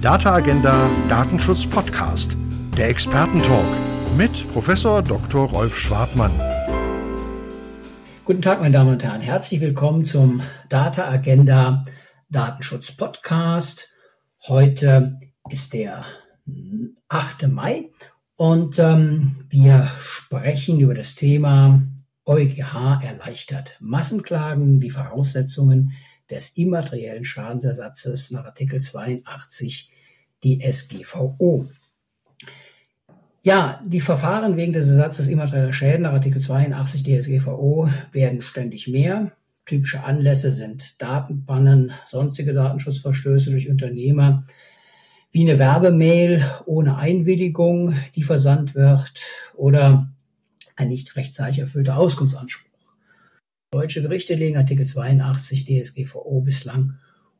Data Agenda Datenschutz Podcast, der Expertentalk mit Professor Dr. Rolf Schwartmann. Guten Tag, meine Damen und Herren. Herzlich willkommen zum Data Agenda Datenschutz Podcast. Heute ist der 8. Mai und ähm, wir sprechen über das Thema EuGH erleichtert Massenklagen, die Voraussetzungen des immateriellen Schadensersatzes nach Artikel 82 DSGVO. Ja, die Verfahren wegen des Ersatzes immaterieller Schäden nach Artikel 82 DSGVO werden ständig mehr. Typische Anlässe sind Datenbannen, sonstige Datenschutzverstöße durch Unternehmer, wie eine Werbemail ohne Einwilligung, die versandt wird, oder ein nicht rechtzeitig erfüllter Auskunftsanspruch. Deutsche Gerichte legen Artikel 82 DSGVO bislang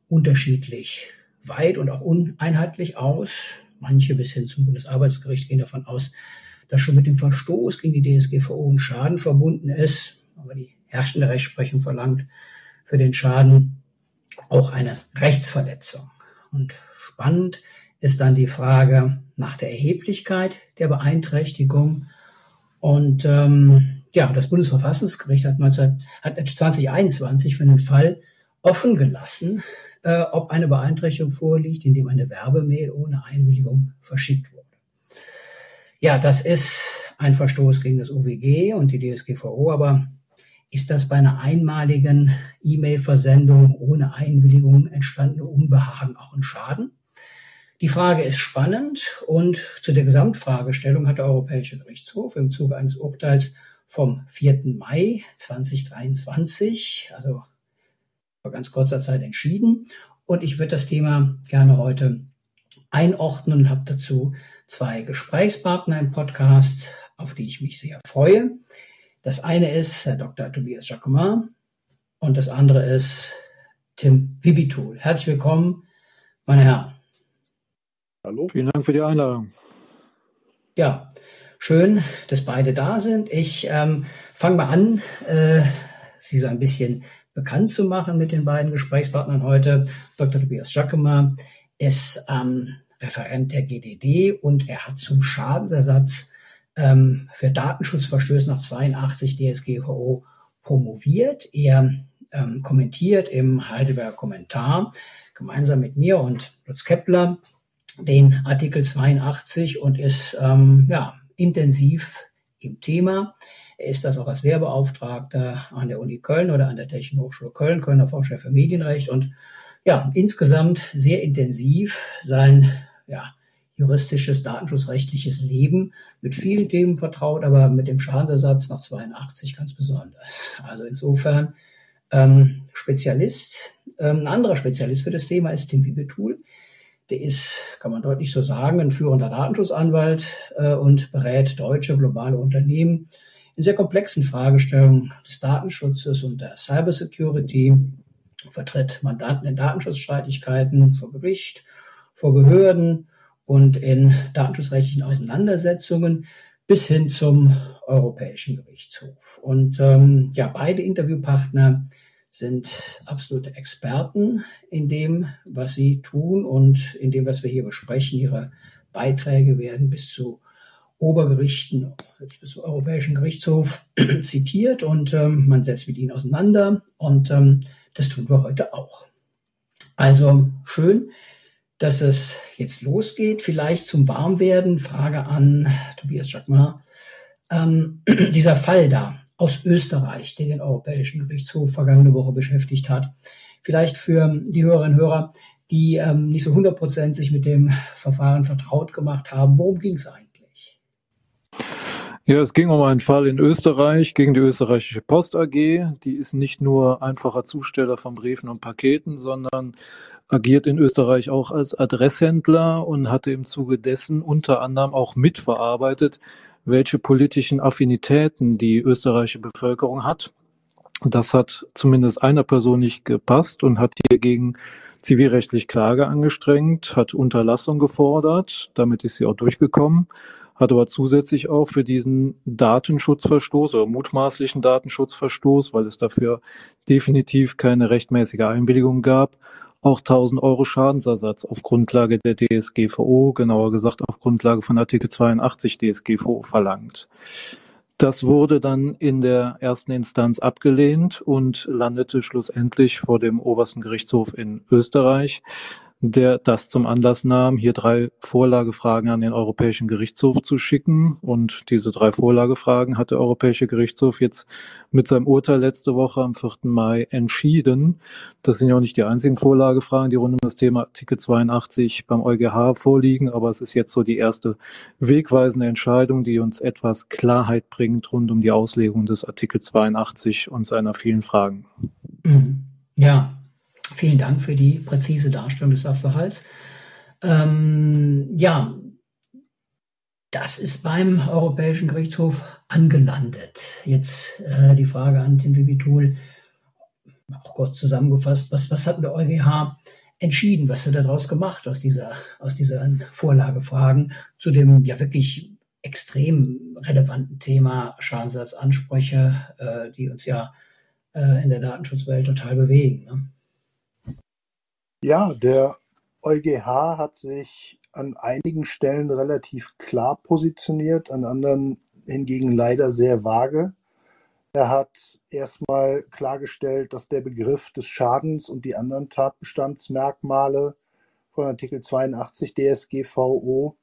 unterschiedlich weit und auch uneinheitlich aus. Manche bis hin zum Bundesarbeitsgericht gehen davon aus, dass schon mit dem Verstoß gegen die DSGVO ein Schaden verbunden ist. Aber die herrschende Rechtsprechung verlangt für den Schaden auch eine Rechtsverletzung. Und spannend ist dann die Frage nach der Erheblichkeit der Beeinträchtigung. Und ähm, ja, das Bundesverfassungsgericht hat, 19, hat 2021 für einen Fall offen gelassen, äh, ob eine Beeinträchtigung vorliegt, indem eine Werbemail ohne Einwilligung verschickt wurde. Ja, das ist ein Verstoß gegen das OWG und die DSGVO, aber ist das bei einer einmaligen E-Mail-Versendung ohne Einwilligung entstandene Unbehagen auch ein Schaden? Die Frage ist spannend und zu der Gesamtfragestellung hat der Europäische Gerichtshof im Zuge eines Urteils vom 4. Mai 2023, also vor ganz kurzer Zeit entschieden. Und ich würde das Thema gerne heute einordnen und habe dazu zwei Gesprächspartner im Podcast, auf die ich mich sehr freue. Das eine ist Herr Dr. Tobias Jacquemin und das andere ist Tim Wibitul. Herzlich willkommen, meine Herren. Hallo. Vielen Dank für die Einladung. Ja, schön, dass beide da sind. Ich ähm, fange mal an, äh, Sie so ein bisschen bekannt zu machen mit den beiden Gesprächspartnern heute. Dr. Tobias Jacquemin ist ähm, Referent der GDD und er hat zum Schadensersatz ähm, für Datenschutzverstöße nach 82 DSGVO promoviert. Er ähm, kommentiert im Heidelberger Kommentar gemeinsam mit mir und Lutz Kepler den Artikel 82 und ist ähm, ja, intensiv im Thema. Er ist das auch als Lehrbeauftragter an der Uni Köln oder an der Technischen Hochschule Köln, Kölner Forscher für Medienrecht und ja, insgesamt sehr intensiv sein ja, juristisches, datenschutzrechtliches Leben mit vielen Themen vertraut, aber mit dem Schadensersatz nach 82 ganz besonders. Also insofern ähm, Spezialist. Ähm, ein anderer Spezialist für das Thema ist Tim Wibetul. Der ist, kann man deutlich so sagen, ein führender Datenschutzanwalt äh, und berät deutsche globale Unternehmen in sehr komplexen Fragestellungen des Datenschutzes und der Cybersecurity, vertritt Mandanten in Datenschutzstreitigkeiten vor Gericht, vor Behörden und in datenschutzrechtlichen Auseinandersetzungen bis hin zum Europäischen Gerichtshof. Und ähm, ja, beide Interviewpartner sind absolute Experten in dem, was sie tun und in dem, was wir hier besprechen. Ihre Beiträge werden bis zu Obergerichten, bis zum Europäischen Gerichtshof zitiert und ähm, man setzt mit ihnen auseinander und ähm, das tun wir heute auch. Also schön, dass es jetzt losgeht. Vielleicht zum Warmwerden, Frage an Tobias Jacquemin. Ähm, dieser Fall da, aus Österreich, der den Europäischen Gerichtshof vergangene Woche beschäftigt hat. Vielleicht für die Hörerinnen und Hörer, die ähm, nicht so 100 Prozent sich mit dem Verfahren vertraut gemacht haben. Worum ging es eigentlich? Ja, es ging um einen Fall in Österreich gegen die österreichische Post AG. Die ist nicht nur einfacher Zusteller von Briefen und Paketen, sondern agiert in Österreich auch als Adresshändler und hatte im Zuge dessen unter anderem auch mitverarbeitet, welche politischen Affinitäten die österreichische Bevölkerung hat. Das hat zumindest einer Person nicht gepasst und hat hier gegen zivilrechtlich Klage angestrengt, hat Unterlassung gefordert, damit ist sie auch durchgekommen, hat aber zusätzlich auch für diesen Datenschutzverstoß oder mutmaßlichen Datenschutzverstoß, weil es dafür definitiv keine rechtmäßige Einwilligung gab, auch 1000 Euro Schadensersatz auf Grundlage der DSGVO, genauer gesagt auf Grundlage von Artikel 82 DSGVO verlangt. Das wurde dann in der ersten Instanz abgelehnt und landete schlussendlich vor dem obersten Gerichtshof in Österreich der das zum Anlass nahm, hier drei Vorlagefragen an den Europäischen Gerichtshof zu schicken. Und diese drei Vorlagefragen hat der Europäische Gerichtshof jetzt mit seinem Urteil letzte Woche am 4. Mai entschieden. Das sind ja auch nicht die einzigen Vorlagefragen, die rund um das Thema Artikel 82 beim EuGH vorliegen, aber es ist jetzt so die erste wegweisende Entscheidung, die uns etwas Klarheit bringt rund um die Auslegung des Artikel 82 und seiner vielen Fragen. Ja, Vielen Dank für die präzise Darstellung des Sachverhalts. Ähm, ja, das ist beim Europäischen Gerichtshof angelandet. Jetzt äh, die Frage an Tim Vibitul, auch kurz zusammengefasst, was, was hat der EuGH entschieden? Was hat er daraus gemacht aus dieser, aus diesen Vorlagefragen zu dem ja wirklich extrem relevanten Thema Schadensersatzansprüche, äh, die uns ja äh, in der Datenschutzwelt total bewegen? Ne? Ja, der EuGH hat sich an einigen Stellen relativ klar positioniert, an anderen hingegen leider sehr vage. Er hat erstmal klargestellt, dass der Begriff des Schadens und die anderen Tatbestandsmerkmale von Artikel 82 DSGVO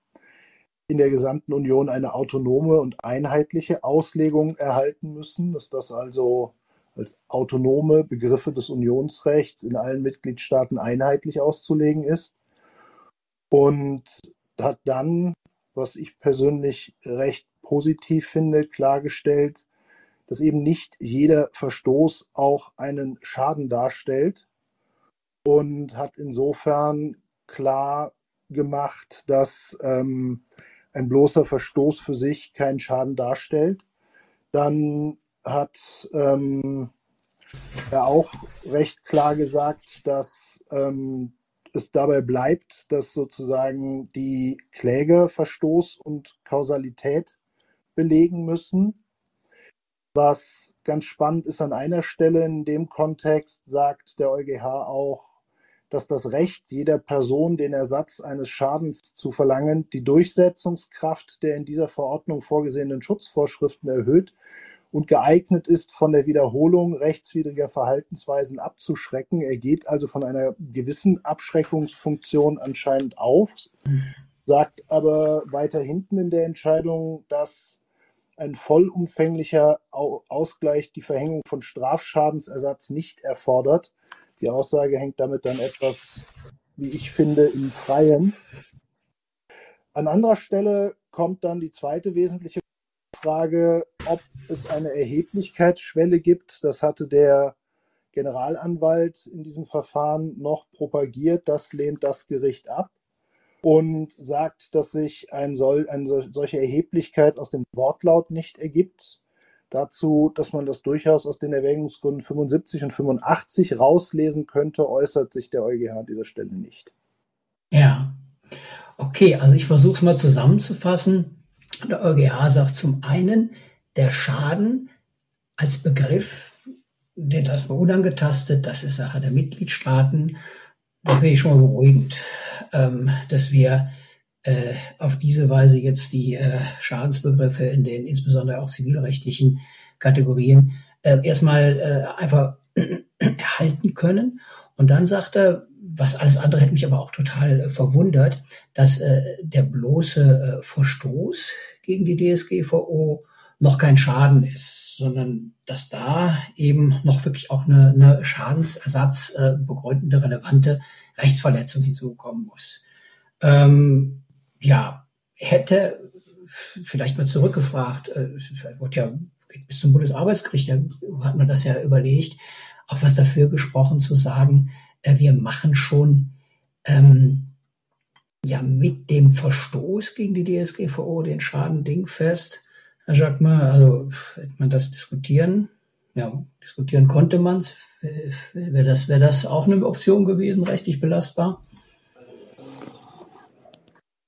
in der gesamten Union eine autonome und einheitliche Auslegung erhalten müssen, dass das also als autonome Begriffe des Unionsrechts in allen Mitgliedstaaten einheitlich auszulegen ist. Und hat dann, was ich persönlich recht positiv finde, klargestellt, dass eben nicht jeder Verstoß auch einen Schaden darstellt und hat insofern klar gemacht, dass ähm, ein bloßer Verstoß für sich keinen Schaden darstellt. Dann hat ähm, er auch recht klar gesagt, dass ähm, es dabei bleibt, dass sozusagen die Kläger Verstoß und Kausalität belegen müssen. Was ganz spannend ist an einer Stelle in dem Kontext, sagt der EuGH auch, dass das Recht jeder Person, den Ersatz eines Schadens zu verlangen, die Durchsetzungskraft der in dieser Verordnung vorgesehenen Schutzvorschriften erhöht und geeignet ist, von der Wiederholung rechtswidriger Verhaltensweisen abzuschrecken. Er geht also von einer gewissen Abschreckungsfunktion anscheinend auf, sagt aber weiter hinten in der Entscheidung, dass ein vollumfänglicher Ausgleich die Verhängung von Strafschadensersatz nicht erfordert. Die Aussage hängt damit dann etwas, wie ich finde, im Freien. An anderer Stelle kommt dann die zweite wesentliche Frage, ob es eine Erheblichkeitsschwelle gibt. Das hatte der Generalanwalt in diesem Verfahren noch propagiert. Das lehnt das Gericht ab und sagt, dass sich ein Soll, eine solche Erheblichkeit aus dem Wortlaut nicht ergibt. Dazu, dass man das durchaus aus den Erwägungsgründen 75 und 85 rauslesen könnte, äußert sich der EuGH an dieser Stelle nicht. Ja, okay, also ich versuche es mal zusammenzufassen. Der EuGH sagt zum einen, der Schaden als Begriff, den lassen wir unangetastet, das ist Sache der Mitgliedstaaten. Da finde ich schon mal beruhigend, ähm, dass wir äh, auf diese Weise jetzt die äh, Schadensbegriffe in den insbesondere auch zivilrechtlichen Kategorien äh, erstmal einfach erhalten können. Und dann sagt er, was alles andere hätte mich aber auch total äh, verwundert, dass äh, der bloße äh, Verstoß gegen die DSGVO noch kein Schaden ist, sondern dass da eben noch wirklich auch eine, eine Schadensersatz äh, begründende, relevante Rechtsverletzung hinzukommen muss. Ähm, ja, hätte vielleicht mal zurückgefragt, äh, wird ja bis zum Bundesarbeitsgericht, da hat man das ja überlegt, auch was dafür gesprochen zu sagen, wir machen schon ähm, ja mit dem Verstoß gegen die DSGVO den Schaden dingfest. Herr Jacquemin, also hätte man das diskutieren, ja, diskutieren konnte man es. Wäre das, wäre das auch eine Option gewesen, rechtlich belastbar?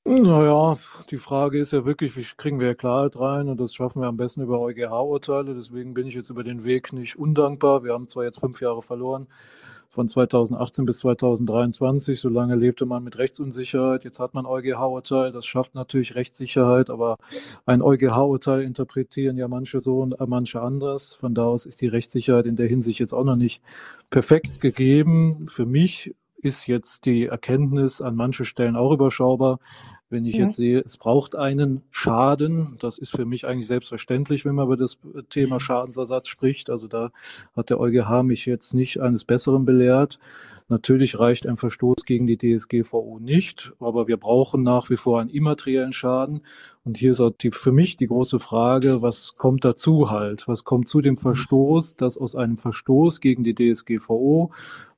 Naja, die Frage ist ja wirklich, wie kriegen wir Klarheit rein? Und das schaffen wir am besten über EuGH-Urteile. Deswegen bin ich jetzt über den Weg nicht undankbar. Wir haben zwar jetzt fünf Jahre verloren, von 2018 bis 2023. So lange lebte man mit Rechtsunsicherheit. Jetzt hat man EuGH-Urteil. Das schafft natürlich Rechtssicherheit, aber ein EuGH-Urteil interpretieren ja manche so und manche anders. Von da aus ist die Rechtssicherheit in der Hinsicht jetzt auch noch nicht perfekt gegeben. Für mich ist jetzt die Erkenntnis an manchen Stellen auch überschaubar. Wenn ich ja. jetzt sehe, es braucht einen Schaden, das ist für mich eigentlich selbstverständlich, wenn man über das Thema Schadensersatz spricht. Also da hat der EuGH mich jetzt nicht eines Besseren belehrt. Natürlich reicht ein Verstoß gegen die DSGVO nicht, aber wir brauchen nach wie vor einen immateriellen Schaden. Und hier ist auch die, für mich die große Frage, was kommt dazu halt? Was kommt zu dem Verstoß, dass aus einem Verstoß gegen die DSGVO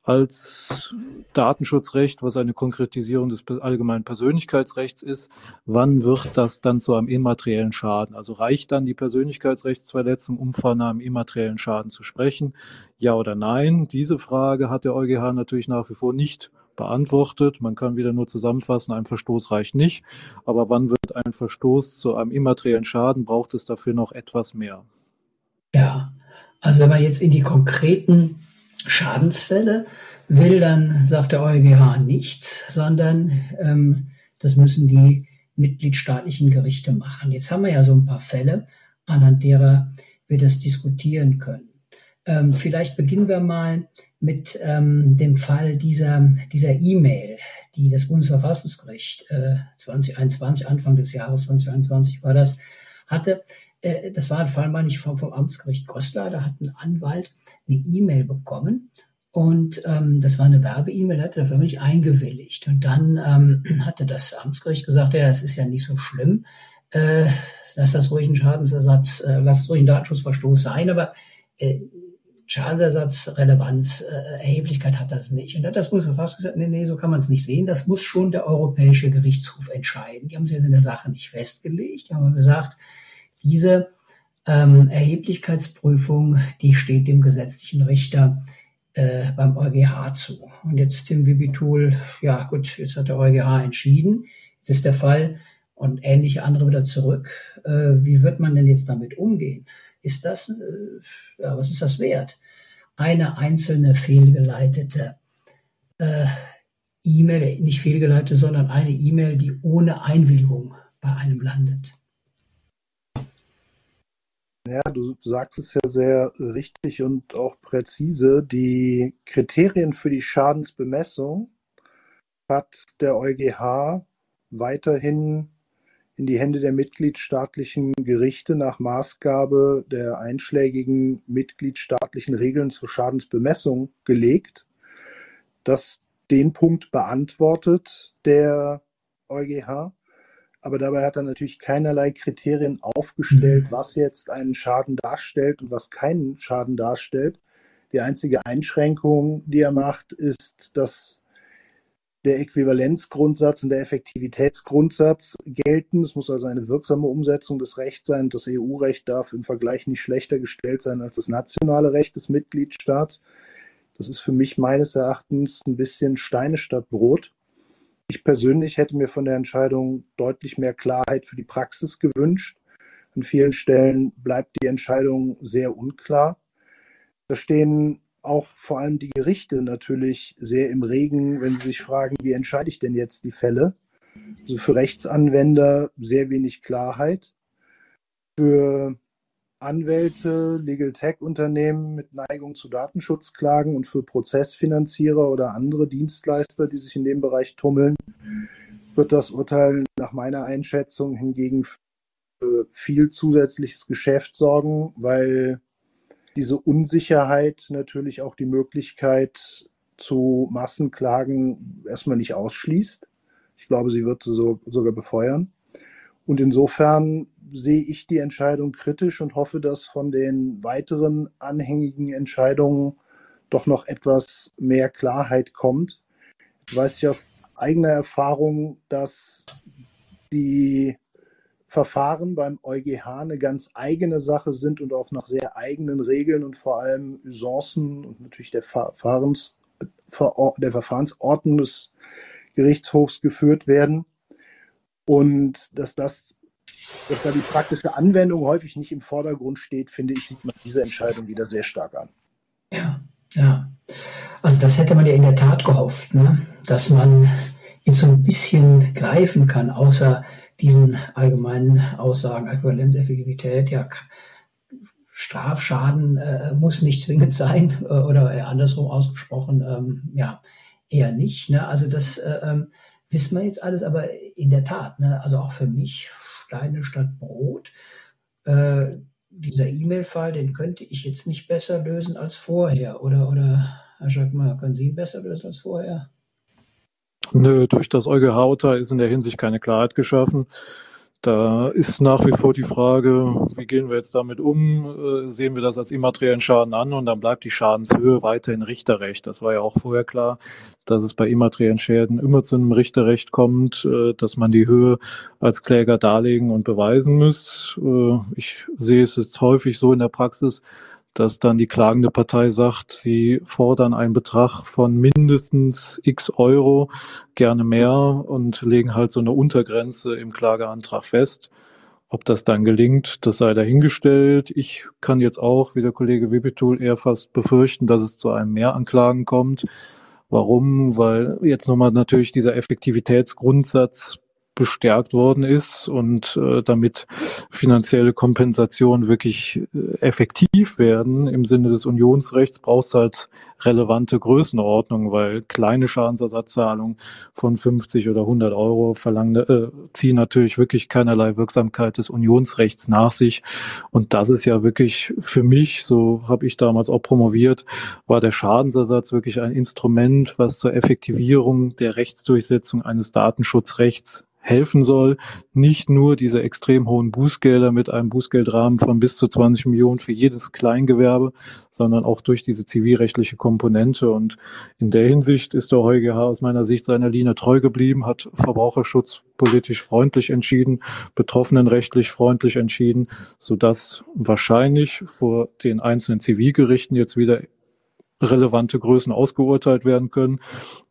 als Datenschutzrecht, was eine Konkretisierung des allgemeinen Persönlichkeitsrechts ist. Wann wird das dann zu einem immateriellen Schaden? Also reicht dann die Persönlichkeitsrechtsverletzung, um von einem immateriellen Schaden zu sprechen? Ja oder nein? Diese Frage hat der EuGH natürlich nach wie vor nicht beantwortet. Man kann wieder nur zusammenfassen, ein Verstoß reicht nicht. Aber wann wird ein Verstoß zu einem immateriellen Schaden? Braucht es dafür noch etwas mehr? Ja, also wenn man jetzt in die konkreten Schadensfälle will, dann sagt der EuGH nichts, sondern ähm, das müssen die mitgliedstaatlichen Gerichte machen. Jetzt haben wir ja so ein paar Fälle, anhand derer wir das diskutieren können. Ähm, vielleicht beginnen wir mal mit ähm, dem Fall dieser dieser E-Mail, die das Bundesverfassungsgericht äh, 2021, Anfang des Jahres 2021 war das, hatte. Äh, das war ein Fall, meine ich, vom, vom Amtsgericht Goslar. Da hat ein Anwalt eine E-Mail bekommen und ähm, das war eine Werbe-E-Mail, hat er dafür nicht eingewilligt. Und dann ähm, hatte das Amtsgericht gesagt, ja, es ist ja nicht so schlimm, äh, lass das ruhig ein Schadensersatz, äh, lass es ruhig ein Datenschutzverstoß sein, aber äh, Schadensersatz, Relevanz, äh, Erheblichkeit hat das nicht. Und da hat das Bundesverfassungsgericht gesagt, nee, nee, so kann man es nicht sehen. Das muss schon der Europäische Gerichtshof entscheiden. Die haben sich jetzt in der Sache nicht festgelegt. Die haben gesagt, diese ähm, Erheblichkeitsprüfung, die steht dem gesetzlichen Richter äh, beim EuGH zu. Und jetzt Tim Wibitul, ja gut, jetzt hat der EuGH entschieden. Jetzt ist der Fall und ähnliche andere wieder zurück. Äh, wie wird man denn jetzt damit umgehen? Ist das, äh, ja, was ist das wert? Eine einzelne fehlgeleitete äh, E-Mail, nicht fehlgeleitete, sondern eine E-Mail, die ohne Einwilligung bei einem landet. Ja, du sagst es ja sehr richtig und auch präzise. Die Kriterien für die Schadensbemessung hat der EuGH weiterhin in die Hände der mitgliedstaatlichen Gerichte nach Maßgabe der einschlägigen mitgliedstaatlichen Regeln zur Schadensbemessung gelegt. Das den Punkt beantwortet der EuGH aber dabei hat er natürlich keinerlei Kriterien aufgestellt, mhm. was jetzt einen Schaden darstellt und was keinen Schaden darstellt. Die einzige Einschränkung, die er macht, ist, dass der Äquivalenzgrundsatz und der Effektivitätsgrundsatz gelten. Es muss also eine wirksame Umsetzung des Rechts sein. Das EU-Recht darf im Vergleich nicht schlechter gestellt sein als das nationale Recht des Mitgliedstaats. Das ist für mich meines Erachtens ein bisschen Steine statt Brot. Ich persönlich hätte mir von der Entscheidung deutlich mehr Klarheit für die Praxis gewünscht. An vielen Stellen bleibt die Entscheidung sehr unklar. Da stehen auch vor allem die Gerichte natürlich sehr im Regen, wenn sie sich fragen, wie entscheide ich denn jetzt die Fälle? Also für Rechtsanwender sehr wenig Klarheit. Für Anwälte, Legal Tech Unternehmen mit Neigung zu Datenschutzklagen und für Prozessfinanzierer oder andere Dienstleister, die sich in dem Bereich tummeln, wird das Urteil nach meiner Einschätzung hingegen für viel zusätzliches Geschäft sorgen, weil diese Unsicherheit natürlich auch die Möglichkeit zu Massenklagen erstmal nicht ausschließt. Ich glaube, sie wird so, sogar befeuern. Und insofern sehe ich die Entscheidung kritisch und hoffe, dass von den weiteren anhängigen Entscheidungen doch noch etwas mehr Klarheit kommt. Ich weiß ja aus eigener Erfahrung, dass die Verfahren beim EuGH eine ganz eigene Sache sind und auch nach sehr eigenen Regeln und vor allem Usancen und natürlich der, Verfahrens, der Verfahrensordnung des Gerichtshofs geführt werden. Und dass das, dass da die praktische Anwendung häufig nicht im Vordergrund steht, finde ich, sieht man diese Entscheidung wieder sehr stark an. Ja, ja. Also das hätte man ja in der Tat gehofft, ne? dass man jetzt so ein bisschen greifen kann, außer diesen allgemeinen Aussagen, Äquivalenz, Effektivität, ja, Strafschaden äh, muss nicht zwingend sein äh, oder eher andersrum ausgesprochen, ähm, ja, eher nicht. Ne? Also das äh, ähm, wissen wir jetzt alles, aber in der Tat, ne? also auch für mich Steine statt Brot. Äh, dieser E-Mail-Fall, den könnte ich jetzt nicht besser lösen als vorher. Oder, oder Herr Jacquemart, können Sie ihn besser lösen als vorher? Nö, durch das EuGH-Urteil ist in der Hinsicht keine Klarheit geschaffen. Da ist nach wie vor die Frage, wie gehen wir jetzt damit um? Äh, sehen wir das als immateriellen Schaden an und dann bleibt die Schadenshöhe weiterhin Richterrecht. Das war ja auch vorher klar, dass es bei immateriellen Schäden immer zu einem Richterrecht kommt, äh, dass man die Höhe als Kläger darlegen und beweisen muss. Äh, ich sehe es jetzt häufig so in der Praxis, dass dann die klagende Partei sagt, sie fordern einen Betrag von mindestens x Euro, gerne mehr und legen halt so eine Untergrenze im Klageantrag fest. Ob das dann gelingt, das sei dahingestellt. Ich kann jetzt auch, wie der Kollege Wibitul, eher fast befürchten, dass es zu einem Mehranklagen kommt. Warum? Weil jetzt nochmal natürlich dieser Effektivitätsgrundsatz bestärkt worden ist und äh, damit finanzielle Kompensationen wirklich äh, effektiv werden im Sinne des Unionsrechts, brauchst halt relevante Größenordnung, weil kleine Schadensersatzzahlungen von 50 oder 100 Euro verlangen, äh, ziehen natürlich wirklich keinerlei Wirksamkeit des Unionsrechts nach sich. Und das ist ja wirklich für mich, so habe ich damals auch promoviert, war der Schadensersatz wirklich ein Instrument, was zur Effektivierung der Rechtsdurchsetzung eines Datenschutzrechts helfen soll, nicht nur diese extrem hohen Bußgelder mit einem Bußgeldrahmen von bis zu 20 Millionen für jedes Kleingewerbe, sondern auch durch diese zivilrechtliche Komponente. Und in der Hinsicht ist der EuGH aus meiner Sicht seiner Linie treu geblieben, hat Verbraucherschutz politisch freundlich entschieden, betroffenenrechtlich freundlich entschieden, sodass wahrscheinlich vor den einzelnen Zivilgerichten jetzt wieder relevante Größen ausgeurteilt werden können.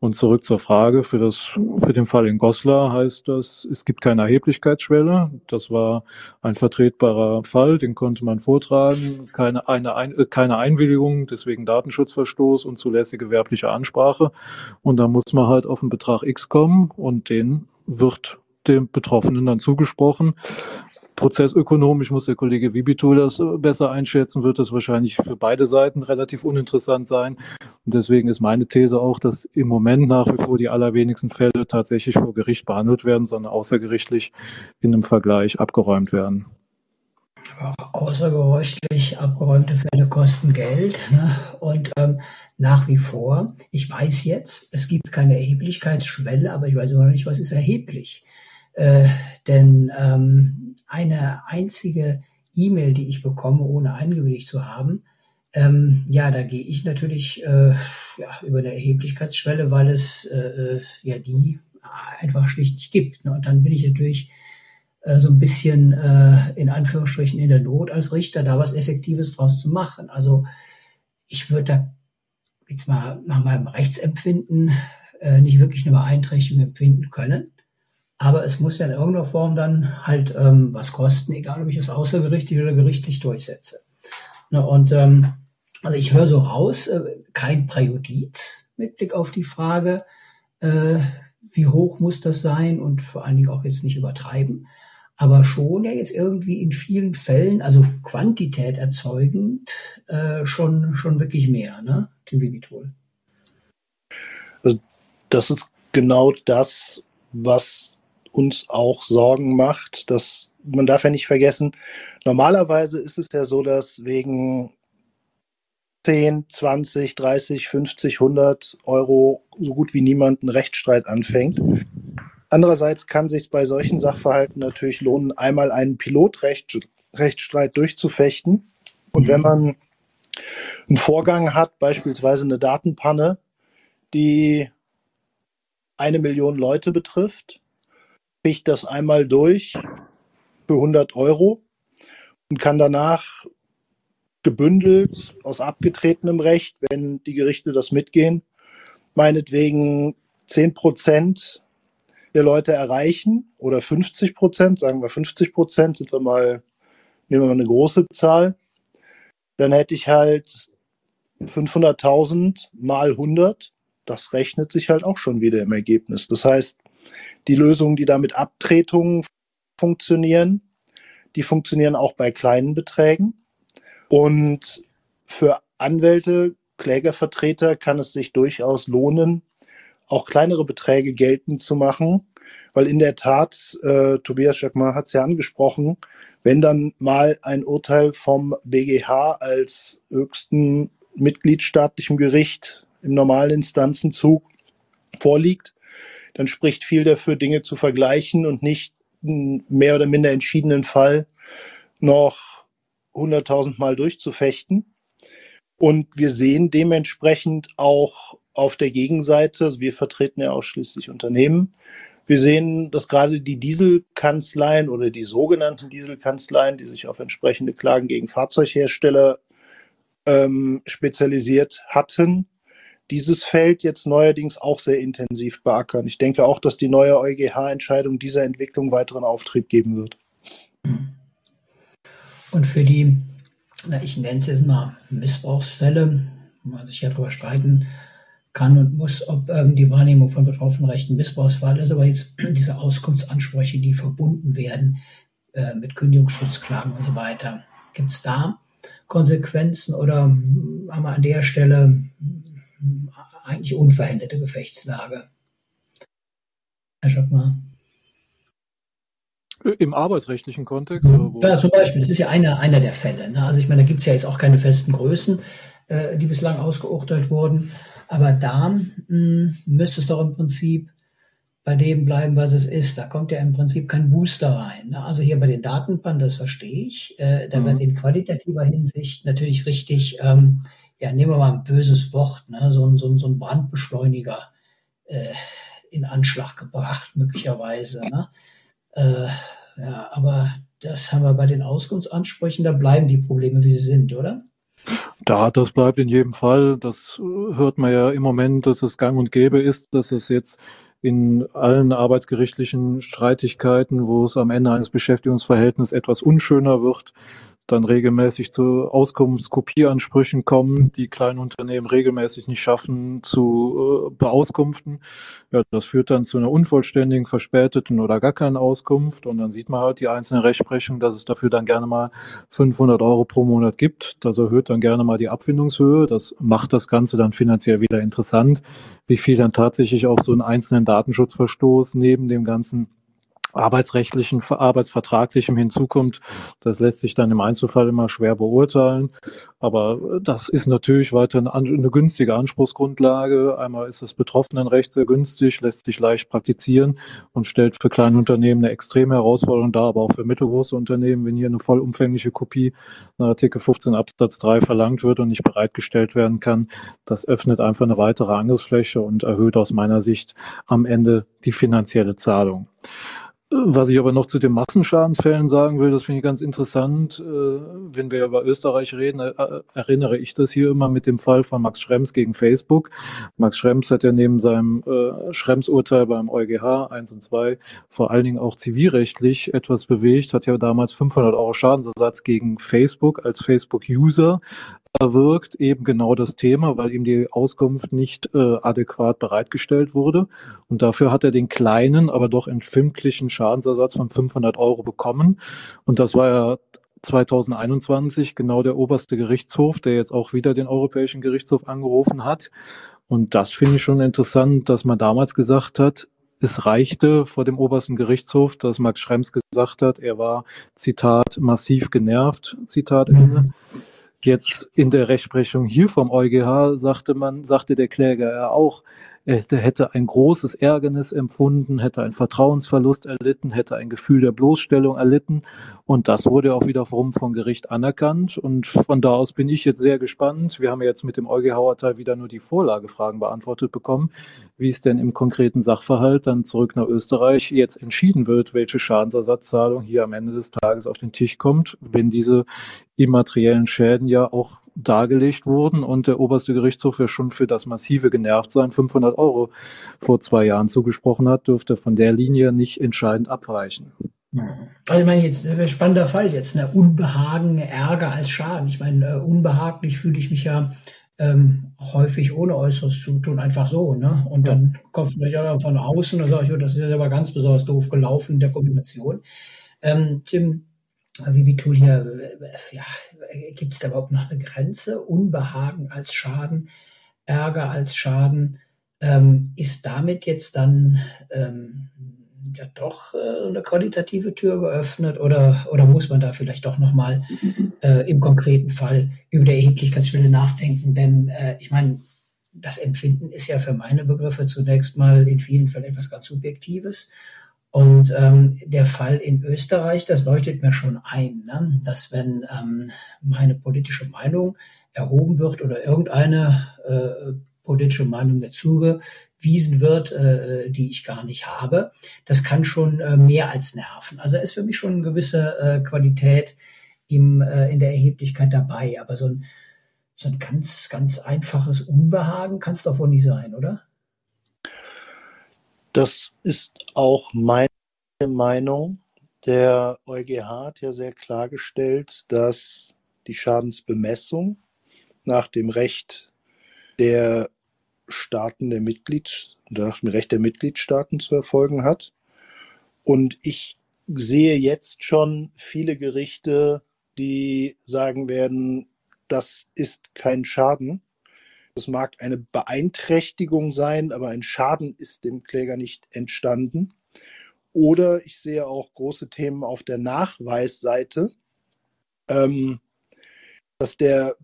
Und zurück zur Frage, für, das, für den Fall in Goslar heißt das, es gibt keine Erheblichkeitsschwelle. Das war ein vertretbarer Fall, den konnte man vortragen. Keine, eine, ein, äh, keine Einwilligung, deswegen Datenschutzverstoß und zulässige gewerbliche Ansprache. Und da muss man halt auf den Betrag X kommen und den wird dem Betroffenen dann zugesprochen prozessökonomisch muss der Kollege Wibitul das besser einschätzen, wird das wahrscheinlich für beide Seiten relativ uninteressant sein. Und deswegen ist meine These auch, dass im Moment nach wie vor die allerwenigsten Fälle tatsächlich vor Gericht behandelt werden, sondern außergerichtlich in einem Vergleich abgeräumt werden. Auch außergerichtlich abgeräumte Fälle kosten Geld. Ne? Und ähm, nach wie vor, ich weiß jetzt, es gibt keine Erheblichkeitsschwelle, aber ich weiß immer noch nicht, was ist erheblich. Äh, denn ähm, eine einzige E-Mail, die ich bekomme, ohne eingewilligt zu haben, ähm, ja, da gehe ich natürlich äh, ja, über eine Erheblichkeitsschwelle, weil es äh, äh, ja die einfach schlicht nicht gibt. Ne? Und dann bin ich natürlich äh, so ein bisschen äh, in Anführungsstrichen in der Not als Richter, da was Effektives draus zu machen. Also ich würde da jetzt mal nach meinem Rechtsempfinden äh, nicht wirklich eine Beeinträchtigung empfinden können. Aber es muss ja in irgendeiner Form dann halt ähm, was kosten, egal ob ich es außergerichtlich oder gerichtlich durchsetze. Ne, und ähm, also ich höre so raus, äh, kein Präjudiz mit Blick auf die Frage, äh, wie hoch muss das sein und vor allen Dingen auch jetzt nicht übertreiben, aber schon ja jetzt irgendwie in vielen Fällen, also Quantität erzeugend, äh, schon, schon wirklich mehr, ne, Tim Vivitol. Also das ist genau das, was uns auch Sorgen macht. dass man darf ja nicht vergessen, normalerweise ist es ja so, dass wegen 10, 20, 30, 50, 100 Euro so gut wie niemand einen Rechtsstreit anfängt. Andererseits kann sich bei solchen Sachverhalten natürlich lohnen, einmal einen Pilotrechtsstreit durchzufechten. Und wenn man einen Vorgang hat, beispielsweise eine Datenpanne, die eine Million Leute betrifft, ich das einmal durch für 100 Euro und kann danach gebündelt aus abgetretenem Recht, wenn die Gerichte das mitgehen, meinetwegen 10 Prozent der Leute erreichen oder 50 Prozent, sagen wir 50 Prozent, sind wir mal, nehmen wir mal eine große Zahl, dann hätte ich halt 500.000 mal 100. Das rechnet sich halt auch schon wieder im Ergebnis. Das heißt, die Lösungen, die da mit Abtretungen funktionieren, die funktionieren auch bei kleinen Beträgen. Und für Anwälte, Klägervertreter kann es sich durchaus lohnen, auch kleinere Beträge geltend zu machen, weil in der Tat, äh, Tobias Jacquemart hat es ja angesprochen, wenn dann mal ein Urteil vom BGH als höchsten mitgliedstaatlichem Gericht im normalen Instanzenzug vorliegt, dann spricht viel dafür, Dinge zu vergleichen und nicht einen mehr oder minder entschiedenen Fall noch hunderttausend Mal durchzufechten. Und wir sehen dementsprechend auch auf der Gegenseite, also wir vertreten ja ausschließlich Unternehmen, wir sehen, dass gerade die Dieselkanzleien oder die sogenannten Dieselkanzleien, die sich auf entsprechende Klagen gegen Fahrzeughersteller ähm, spezialisiert hatten, dieses Feld jetzt neuerdings auch sehr intensiv beackern. Ich denke auch, dass die neue EuGH-Entscheidung dieser Entwicklung weiteren Auftrieb geben wird. Und für die, na, ich nenne es jetzt mal Missbrauchsfälle, man sich ja darüber streiten kann und muss, ob ähm, die Wahrnehmung von Betroffenenrechten Missbrauchsfall ist, aber jetzt diese Auskunftsansprüche, die verbunden werden äh, mit Kündigungsschutzklagen und so weiter. Gibt es da Konsequenzen oder haben wir an der Stelle eigentlich unveränderte Gefechtslage? Herr Schockmar. Im arbeitsrechtlichen Kontext? Ja, zum Beispiel. Das ist ja einer, einer der Fälle. Ne? Also ich meine, da gibt es ja jetzt auch keine festen Größen, äh, die bislang ausgeurteilt wurden. Aber da mh, hm, müsste es doch im Prinzip bei dem bleiben, was es ist. Da kommt ja im Prinzip kein Booster rein. Ne? Also hier bei den Datenpannen, das verstehe ich. Äh, da mhm. wird in qualitativer Hinsicht natürlich richtig, ähm, ja, nehmen wir mal ein böses Wort, ne? so, ein, so, ein, so ein Brandbeschleuniger äh, in Anschlag gebracht, möglicherweise. Ne? Äh, ja, aber das haben wir bei den Auskunftsansprüchen, da bleiben die Probleme, wie sie sind, oder? Da, das bleibt in jedem Fall. Das hört man ja im Moment, dass es gang und gäbe ist, dass es jetzt in allen arbeitsgerichtlichen Streitigkeiten, wo es am Ende eines Beschäftigungsverhältnisses etwas unschöner wird, dann regelmäßig zu Auskunftskopieansprüchen kommen, die kleine Unternehmen regelmäßig nicht schaffen zu äh, beauskunften. Ja, das führt dann zu einer unvollständigen, verspäteten oder gar keinen Auskunft. Und dann sieht man halt die einzelne Rechtsprechung, dass es dafür dann gerne mal 500 Euro pro Monat gibt. Das erhöht dann gerne mal die Abfindungshöhe. Das macht das Ganze dann finanziell wieder interessant, wie viel dann tatsächlich auf so einen einzelnen Datenschutzverstoß neben dem ganzen arbeitsrechtlichen, arbeitsvertraglichem hinzukommt. Das lässt sich dann im Einzelfall immer schwer beurteilen. Aber das ist natürlich weiter eine, günstige Anspruchsgrundlage. Einmal ist das Betroffenenrecht sehr günstig, lässt sich leicht praktizieren und stellt für kleine Unternehmen eine extreme Herausforderung dar, aber auch für mittelgroße Unternehmen, wenn hier eine vollumfängliche Kopie nach Artikel 15 Absatz 3 verlangt wird und nicht bereitgestellt werden kann. Das öffnet einfach eine weitere Angriffsfläche und erhöht aus meiner Sicht am Ende die finanzielle Zahlung. Was ich aber noch zu den Massenschadensfällen sagen will, das finde ich ganz interessant. Äh, wenn wir über Österreich reden, äh, erinnere ich das hier immer mit dem Fall von Max Schrems gegen Facebook. Max Schrems hat ja neben seinem äh, Schrems-Urteil beim EuGH 1 und 2 vor allen Dingen auch zivilrechtlich etwas bewegt, hat ja damals 500 Euro Schadensersatz gegen Facebook als Facebook-User erwirkt, eben genau das Thema, weil ihm die Auskunft nicht äh, adäquat bereitgestellt wurde. Und dafür hat er den kleinen, aber doch empfindlichen Schadensersatz von 500 Euro bekommen. Und das war ja 2021 genau der oberste Gerichtshof, der jetzt auch wieder den Europäischen Gerichtshof angerufen hat. Und das finde ich schon interessant, dass man damals gesagt hat, es reichte vor dem obersten Gerichtshof, dass Max Schrems gesagt hat, er war, Zitat, massiv genervt, Zitat Ende. Mhm. Jetzt in der Rechtsprechung hier vom EuGH sagte man, sagte der Kläger ja auch, er hätte ein großes Ärgernis empfunden, hätte einen Vertrauensverlust erlitten, hätte ein Gefühl der Bloßstellung erlitten. Und das wurde auch wiederum vom Gericht anerkannt. Und von da aus bin ich jetzt sehr gespannt. Wir haben jetzt mit dem EuGH-Urteil wieder nur die Vorlagefragen beantwortet bekommen, wie es denn im konkreten Sachverhalt dann zurück nach Österreich jetzt entschieden wird, welche Schadensersatzzahlung hier am Ende des Tages auf den Tisch kommt, wenn diese immateriellen Schäden ja auch dargelegt wurden und der oberste Gerichtshof ja schon für das massive Genervtsein 500 Euro vor zwei Jahren zugesprochen hat, dürfte von der Linie nicht entscheidend abweichen. Also ich meine, jetzt ein äh, spannender Fall jetzt, ne? Unbehagen, Ärger als Schaden. Ich meine, äh, unbehaglich fühle ich mich ja ähm, häufig ohne äußeres Zutun einfach so, ne? Und dann kommt vielleicht auch von außen und sage ich, oh, das ist aber ganz besonders doof gelaufen in der Kombination. Ähm, Tim, wie Bitul hier, äh, ja, gibt es da überhaupt noch eine Grenze? Unbehagen als Schaden, Ärger als Schaden. Ähm, ist damit jetzt dann ähm, ja doch äh, eine qualitative Tür geöffnet oder, oder muss man da vielleicht doch nochmal äh, im konkreten Fall über die Erheblichkeitsschwelle nachdenken? Denn äh, ich meine, das Empfinden ist ja für meine Begriffe zunächst mal in vielen Fällen etwas ganz Subjektives. Und ähm, der Fall in Österreich, das leuchtet mir schon ein, ne? dass wenn ähm, meine politische Meinung erhoben wird oder irgendeine äh, politische Meinung mir zugewiesen wird, äh, die ich gar nicht habe, das kann schon äh, mehr als nerven. Also ist für mich schon eine gewisse äh, Qualität im, äh, in der Erheblichkeit dabei. Aber so ein, so ein ganz, ganz einfaches Unbehagen kann es doch wohl nicht sein, oder? Das ist auch meine Meinung. Der EuGH hat ja sehr klargestellt, dass die Schadensbemessung nach dem Recht der Staaten der Mitglieds, nach dem Recht der Mitgliedstaaten zu erfolgen hat. Und ich sehe jetzt schon viele Gerichte, die sagen werden, das ist kein Schaden, das mag eine Beeinträchtigung sein, aber ein Schaden ist dem Kläger nicht entstanden. Oder ich sehe auch große Themen auf der Nachweisseite, ähm, dass der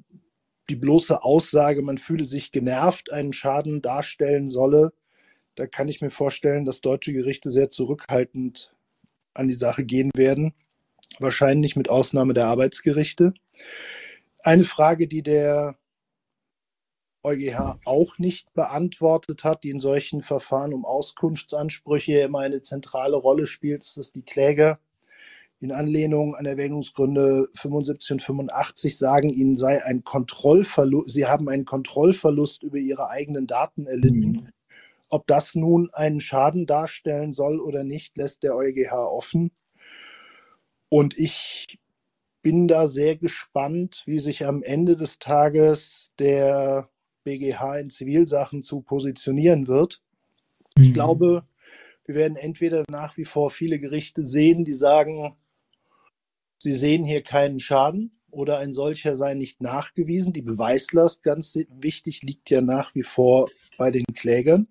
die bloße Aussage, man fühle sich genervt, einen Schaden darstellen solle. Da kann ich mir vorstellen, dass deutsche Gerichte sehr zurückhaltend an die Sache gehen werden. Wahrscheinlich mit Ausnahme der Arbeitsgerichte. Eine Frage, die der EuGH auch nicht beantwortet hat, die in solchen Verfahren um Auskunftsansprüche immer eine zentrale Rolle spielt, ist, dass die Kläger in Anlehnung an Erwägungsgründe 75 und 85 sagen, ihnen sei ein Kontrollverlust, sie haben einen Kontrollverlust über ihre eigenen Daten erlitten. Mhm. Ob das nun einen Schaden darstellen soll oder nicht, lässt der EuGH offen. Und ich bin da sehr gespannt, wie sich am Ende des Tages der BGH in Zivilsachen zu positionieren wird. Mhm. Ich glaube, wir werden entweder nach wie vor viele Gerichte sehen, die sagen, sie sehen hier keinen Schaden oder ein solcher sei nicht nachgewiesen. Die Beweislast, ganz wichtig, liegt ja nach wie vor bei den Klägern.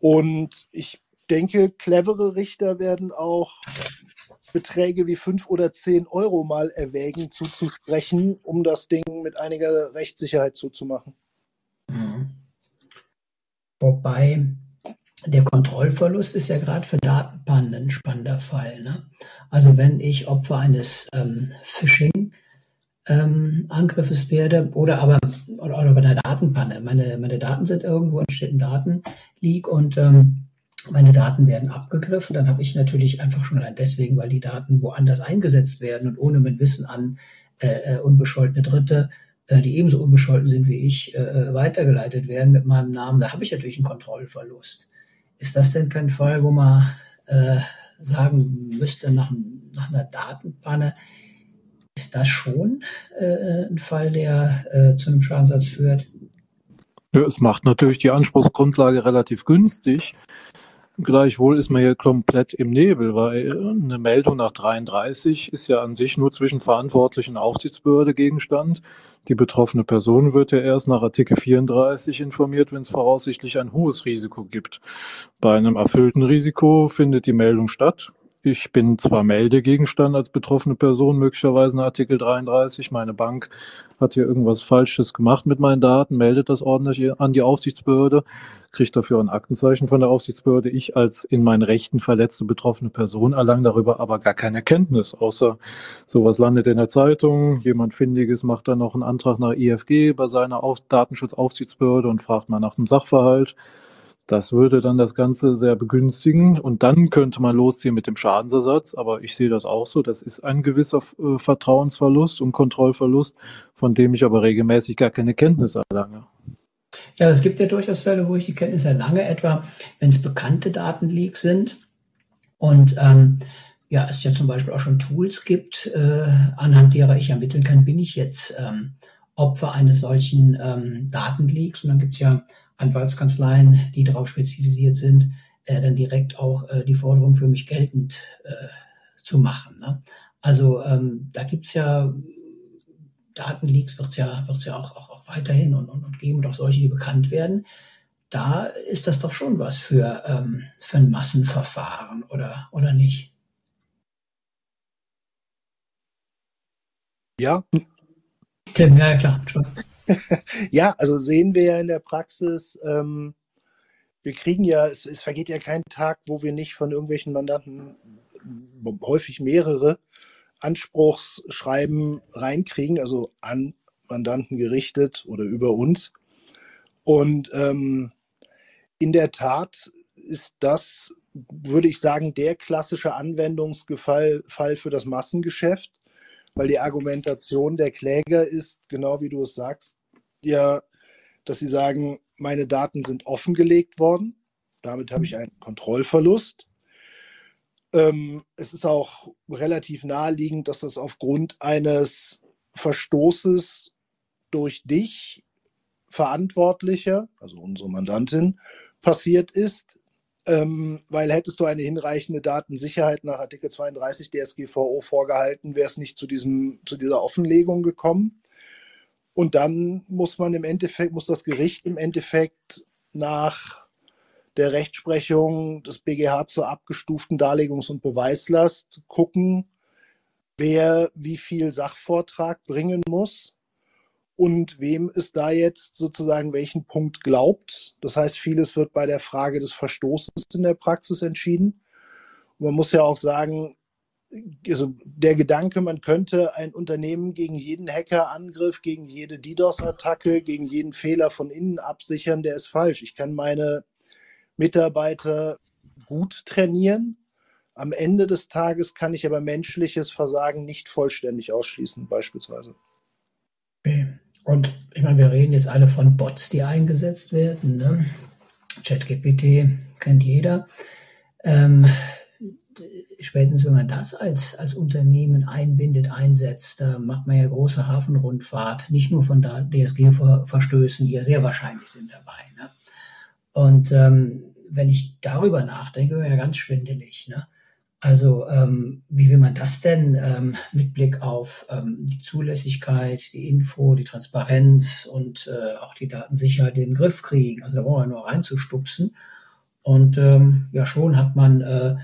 Und ich denke, clevere Richter werden auch Beträge wie fünf oder zehn Euro mal erwägen zuzusprechen, um das Ding mit einiger Rechtssicherheit zuzumachen. Mhm. Wobei der Kontrollverlust ist ja gerade für Datenpannen ein spannender Fall. Ne? Also wenn ich Opfer eines ähm, Phishing ähm, Angriffes werde oder aber oder, oder bei einer Datenpanne. Meine, meine Daten sind irgendwo, entsteht ein Datenleak und ähm, meine Daten werden abgegriffen, dann habe ich natürlich einfach schon allein deswegen, weil die Daten woanders eingesetzt werden und ohne mein Wissen an äh, äh, unbescholtene Dritte, äh, die ebenso unbescholten sind wie ich, äh, äh, weitergeleitet werden mit meinem Namen, da habe ich natürlich einen Kontrollverlust. Ist das denn kein Fall, wo man äh, sagen müsste, nach, nach einer Datenpanne, ist das schon äh, ein Fall, der äh, zu einem Schadensersatz führt? Ja, es macht natürlich die Anspruchsgrundlage relativ günstig. Gleichwohl ist man hier komplett im Nebel, weil eine Meldung nach 33 ist ja an sich nur zwischen verantwortlichen Aufsichtsbehörde Gegenstand. Die betroffene Person wird ja erst nach Artikel 34 informiert, wenn es voraussichtlich ein hohes Risiko gibt. Bei einem erfüllten Risiko findet die Meldung statt. Ich bin zwar Meldegegenstand als betroffene Person, möglicherweise in Artikel 33. Meine Bank hat hier irgendwas Falsches gemacht mit meinen Daten, meldet das ordentlich an die Aufsichtsbehörde, kriegt dafür ein Aktenzeichen von der Aufsichtsbehörde. Ich als in meinen Rechten verletzte betroffene Person erlange darüber aber gar keine Kenntnis, außer sowas landet in der Zeitung, jemand Findiges macht dann noch einen Antrag nach IFG bei seiner Auf Datenschutzaufsichtsbehörde und fragt mal nach einem Sachverhalt Das würde dann das Ganze sehr begünstigen und dann könnte man losziehen mit dem Schadensersatz. Aber ich sehe das auch so. Das ist ein gewisser äh, Vertrauensverlust und Kontrollverlust, von dem ich aber regelmäßig gar keine Kenntnis erlange. Ja, es gibt ja durchaus Fälle, wo ich die Kenntnis erlange, etwa wenn es bekannte Datenleaks sind und ähm, ja, es ja zum Beispiel auch schon Tools gibt, äh, anhand derer ich ermitteln kann, bin ich jetzt ähm, Opfer eines solchen ähm, Datenleaks. Und dann gibt es ja Anwaltskanzleien, die darauf spezialisiert sind, äh, dann direkt auch äh, die Forderung für mich geltend äh, zu machen. Ne? Also ähm, da gibt's ja Datenleaks, wird's ja, wird's ja auch, auch, auch weiterhin und, und, und geben und auch solche, die bekannt werden. Da ist das doch schon was für, ähm, für ein Massenverfahren, oder, oder nicht? Ja. Tim, ja, klar. ja, also sehen wir ja in der Praxis, ähm, wir kriegen ja, es, es, vergeht ja kein Tag, wo wir nicht von irgendwelchen Mandanten, häufig mehrere, Anspruchsschreiben reinkriegen, also an Mandanten gerichtet oder über uns. Und ähm, in der Tat ist das, würde ich sagen, der klassische Anwendungsfall Fall für das Massengeschäft weil die Argumentation der Kläger ist, genau wie du es sagst, ja, dass sie sagen, meine Daten sind offengelegt worden. Damit habe ich einen Kontrollverlust. Ähm, es ist auch relativ naheliegend, dass das aufgrund eines Verstoßes durch dich Verantwortlicher, also unsere Mandantin, passiert ist. Ähm, weil hättest du eine hinreichende Datensicherheit nach Artikel 32 DSGVO vorgehalten, wäre es nicht zu, diesem, zu dieser Offenlegung gekommen. Und dann muss man im Endeffekt, muss das Gericht im Endeffekt nach der Rechtsprechung des BGH zur abgestuften Darlegungs- und Beweislast gucken, wer wie viel Sachvortrag bringen muss und wem es da jetzt sozusagen welchen Punkt glaubt. Das heißt, vieles wird bei der Frage des Verstoßes in der Praxis entschieden. Und man muss ja auch sagen, also der Gedanke, man könnte ein Unternehmen gegen jeden Hackerangriff, gegen jede DDoS-Attacke, gegen jeden Fehler von innen absichern, der ist falsch. Ich kann meine Mitarbeiter gut trainieren. Am Ende des Tages kann ich aber menschliches Versagen nicht vollständig ausschließen, beispielsweise. Und ich meine, wir reden jetzt alle von Bots, die eingesetzt werden. Ne? ChatGPT kennt jeder. Ähm, spätestens wenn man das als, als Unternehmen einbindet, einsetzt, da macht man ja große Hafenrundfahrt, nicht nur von DSG-Verstößen, die ja sehr wahrscheinlich sind dabei. Ne? Und ähm, wenn ich darüber nachdenke, wäre ja ganz schwindelig. Ne? Also ähm, wie will man das denn ähm, mit Blick auf ähm, die Zulässigkeit, die Info, die Transparenz und äh, auch die Datensicherheit in den Griff kriegen? Also da brauchen wir nur reinzustupsen. Und ähm, ja, schon hat man, äh,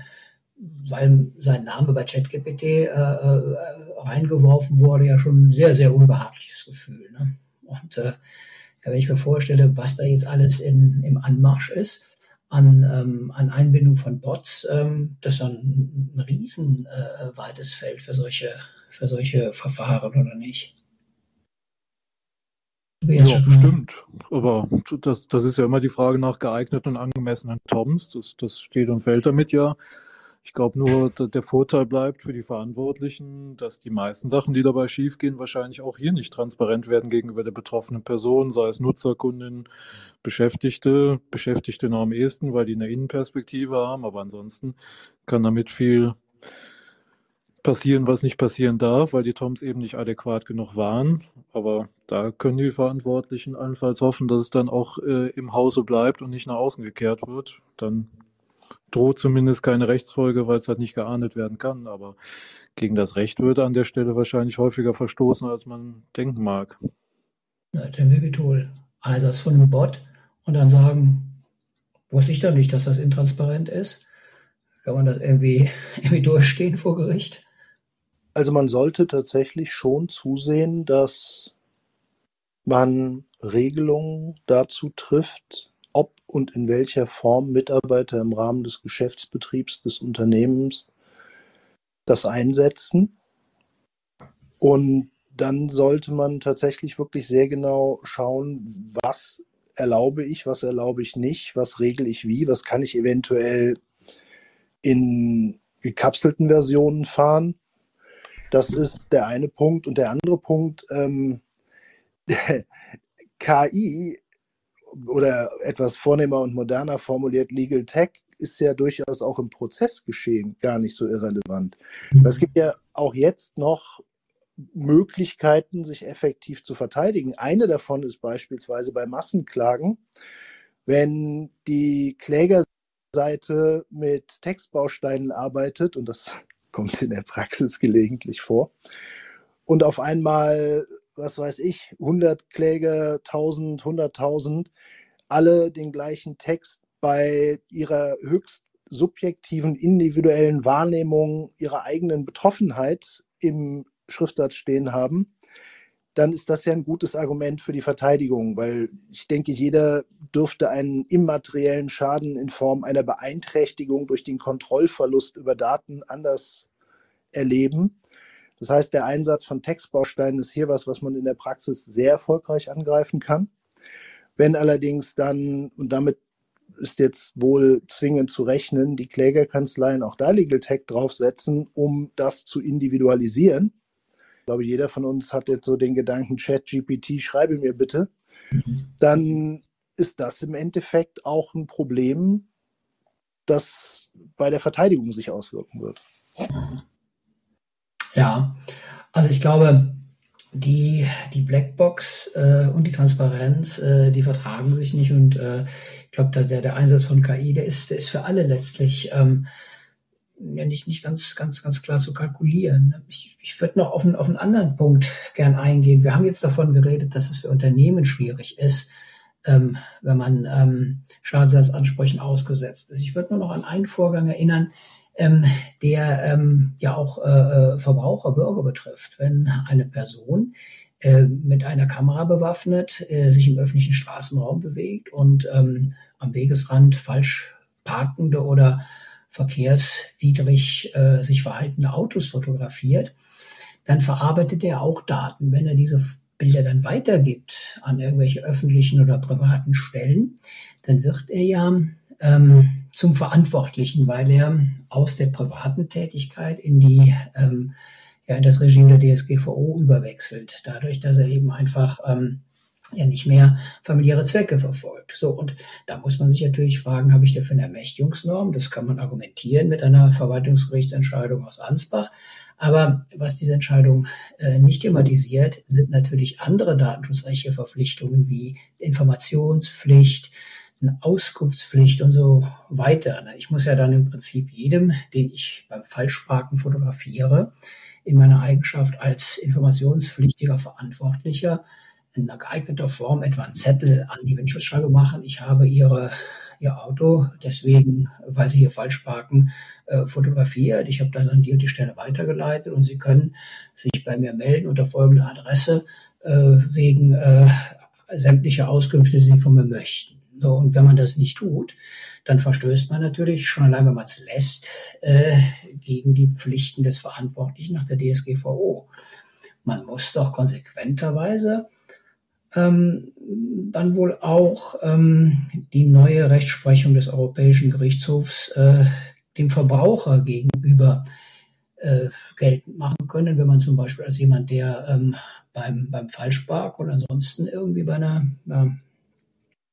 weil sein Name bei ChatGPT äh, äh, reingeworfen wurde, ja schon ein sehr, sehr unbehagliches Gefühl. Ne? Und äh, ja, wenn ich mir vorstelle, was da jetzt alles in, im Anmarsch ist, an, ähm, an Einbindung von Bots, ähm, das ist ein, ein riesen äh, weites Feld für solche, für solche Verfahren, oder nicht? Ja, stimmt. Aber das, das ist ja immer die Frage nach geeigneten und angemessenen Toms. Das, das steht und fällt damit ja. Ich glaube nur, der Vorteil bleibt für die Verantwortlichen, dass die meisten Sachen, die dabei schiefgehen, wahrscheinlich auch hier nicht transparent werden gegenüber der betroffenen Person, sei es Nutzerkunden, Beschäftigte, Beschäftigte noch am ehesten, weil die eine Innenperspektive haben, aber ansonsten kann damit viel passieren, was nicht passieren darf, weil die Toms eben nicht adäquat genug waren. Aber da können die Verantwortlichen allenfalls hoffen, dass es dann auch äh, im Hause bleibt und nicht nach außen gekehrt wird. Dann droht zumindest keine Rechtsfolge, weil es halt nicht geahndet werden kann. Aber gegen das Recht würde an der Stelle wahrscheinlich häufiger verstoßen, als man denken mag. Ja, dann wäre toll. Einsatz von einem Bot und dann sagen, wusste ich doch nicht, dass das intransparent ist. Kann man das irgendwie, irgendwie durchstehen vor Gericht? Also man sollte tatsächlich schon zusehen, dass man Regelungen dazu trifft, und in welcher Form Mitarbeiter im Rahmen des Geschäftsbetriebs des Unternehmens das einsetzen. Und dann sollte man tatsächlich wirklich sehr genau schauen, was erlaube ich, was erlaube ich nicht, was regle ich wie, was kann ich eventuell in gekapselten Versionen fahren. Das ist der eine Punkt. Und der andere Punkt, ähm, KI oder etwas vornehmer und moderner formuliert Legal Tech ist ja durchaus auch im Prozessgeschehen gar nicht so irrelevant. Mhm. Es gibt ja auch jetzt noch Möglichkeiten, sich effektiv zu verteidigen. Eine davon ist beispielsweise bei Massenklagen, wenn die Klägerseite mit Textbausteinen arbeitet, und das kommt in der Praxis gelegentlich vor, und auf einmal, was weiß ich, 100 Kläger, 1000, 100.000, alle den gleichen Text bei ihrer höchst subjektiven, individuellen Wahrnehmung ihrer eigenen Betroffenheit im Schriftsatz stehen haben, dann ist das ja ein gutes Argument für die Verteidigung, weil ich denke, jeder dürfte einen immateriellen Schaden in Form einer Beeinträchtigung durch den Kontrollverlust über Daten anders erleben. Das heißt, der Einsatz von Textbausteinen ist hier was, was man in der Praxis sehr erfolgreich angreifen kann. Wenn allerdings dann, und damit ist jetzt wohl zwingend zu rechnen, die Klägerkanzleien auch da Legal Tech draufsetzen, um das zu individualisieren, ich glaube, jeder von uns hat jetzt so den Gedanken, Chat GPT, schreibe mir bitte, mhm. dann ist das im Endeffekt auch ein Problem, das bei der Verteidigung sich auswirken wird. Ja, also ich glaube, die, die Blackbox äh, und die Transparenz, äh, die vertragen sich nicht und äh, ich glaube, der, der Einsatz von KI, der ist, der ist für alle letztlich ähm, ja nicht, nicht ganz, ganz, ganz klar zu kalkulieren. Ich, ich würde noch auf einen, auf einen anderen Punkt gern eingehen. Wir haben jetzt davon geredet, dass es für Unternehmen schwierig ist, ähm, wenn man ähm, Schadensersatzansprüchen ausgesetzt ist. Ich würde nur noch an einen Vorgang erinnern, ähm, der ähm, ja auch äh, äh Verbraucher, Bürger betrifft. Wenn eine Person äh, mit einer Kamera bewaffnet äh, sich im öffentlichen Straßenraum bewegt und ähm, am Wegesrand falsch parkende oder verkehrswidrig äh, sich verhaltende Autos fotografiert, dann verarbeitet er auch Daten. Wenn er diese Bilder dann weitergibt an irgendwelche öffentlichen oder privaten Stellen, dann wird er ja ähm, zum Verantwortlichen, weil er aus der privaten Tätigkeit in die ähm, ja, in das Regime der DSGVO überwechselt, dadurch, dass er eben einfach ähm, ja nicht mehr familiäre Zwecke verfolgt. So, und da muss man sich natürlich fragen, habe ich dafür eine Ermächtigungsnorm? Das kann man argumentieren mit einer Verwaltungsgerichtsentscheidung aus Ansbach. Aber was diese Entscheidung äh, nicht thematisiert, sind natürlich andere datenschutzrechtliche Verpflichtungen wie Informationspflicht, eine Auskunftspflicht und so weiter. Ich muss ja dann im Prinzip jedem, den ich beim Falschparken fotografiere, in meiner Eigenschaft als informationspflichtiger Verantwortlicher in einer geeigneter Form etwa einen Zettel an die Windschutzscheibe machen. Ich habe ihre, ihr Auto deswegen, weil sie hier falsch parken, äh, fotografiert. Ich habe das an die und die Stelle weitergeleitet und Sie können sich bei mir melden unter folgender Adresse äh, wegen äh, sämtlicher Auskünfte, die Sie von mir möchten. Und wenn man das nicht tut, dann verstößt man natürlich schon allein, wenn man es lässt, äh, gegen die Pflichten des Verantwortlichen nach der DSGVO. Man muss doch konsequenterweise ähm, dann wohl auch ähm, die neue Rechtsprechung des Europäischen Gerichtshofs äh, dem Verbraucher gegenüber äh, geltend machen können, wenn man zum Beispiel als jemand, der ähm, beim, beim Falschpark oder ansonsten irgendwie bei einer ja,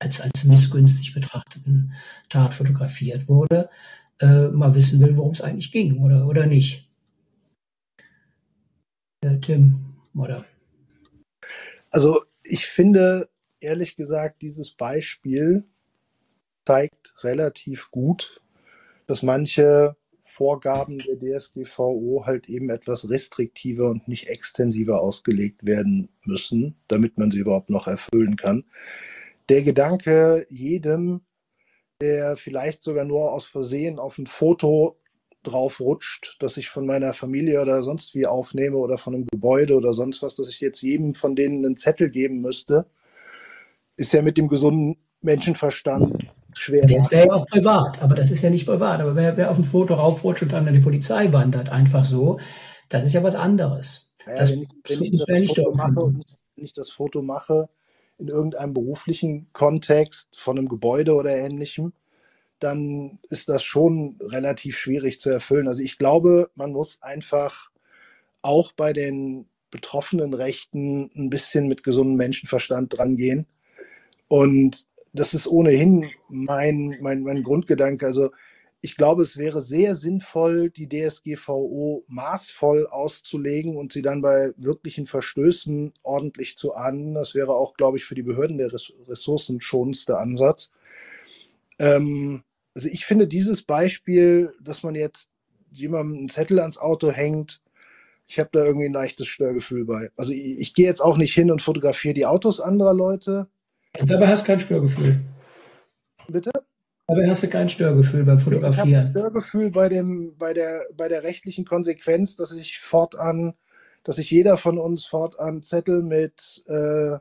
als, als missgünstig betrachteten Tat fotografiert wurde, äh, mal wissen will, worum es eigentlich ging oder, oder nicht. Äh, Tim, oder? Also ich finde, ehrlich gesagt, dieses Beispiel zeigt relativ gut, dass manche Vorgaben der DSGVO halt eben etwas restriktiver und nicht extensiver ausgelegt werden müssen, damit man sie überhaupt noch erfüllen kann. Der Gedanke, jedem, der vielleicht sogar nur aus Versehen auf ein Foto drauf rutscht, dass ich von meiner Familie oder sonst wie aufnehme oder von einem Gebäude oder sonst was, dass ich jetzt jedem von denen einen Zettel geben müsste, ist ja mit dem gesunden Menschenverstand schwer. Das wäre ja auch privat, aber das ist ja nicht privat. Aber wer, wer auf ein Foto raufrutscht und dann an die Polizei wandert, einfach so, das ist ja was anderes. Ja, das wenn ich, wenn ich das, Foto mache, wenn ich das Foto mache, in irgendeinem beruflichen Kontext von einem Gebäude oder ähnlichem, dann ist das schon relativ schwierig zu erfüllen. Also ich glaube, man muss einfach auch bei den betroffenen Rechten ein bisschen mit gesundem Menschenverstand drangehen. Und das ist ohnehin mein, mein, mein Grundgedanke. Also ich glaube, es wäre sehr sinnvoll, die DSGVO maßvoll auszulegen und sie dann bei wirklichen Verstößen ordentlich zu ahnden. Das wäre auch, glaube ich, für die Behörden der ressourcenschonendste Ansatz. Ähm, also ich finde dieses Beispiel, dass man jetzt jemandem einen Zettel ans Auto hängt, ich habe da irgendwie ein leichtes Störgefühl bei. Also ich, ich gehe jetzt auch nicht hin und fotografiere die Autos anderer Leute. Also dabei hast du kein Störgefühl. Bitte? Dabei hast du kein Störgefühl beim Fotografieren. Ich habe ein Störgefühl bei, dem, bei, der, bei der rechtlichen Konsequenz, dass ich fortan, dass sich jeder von uns fortan Zettel mit äh,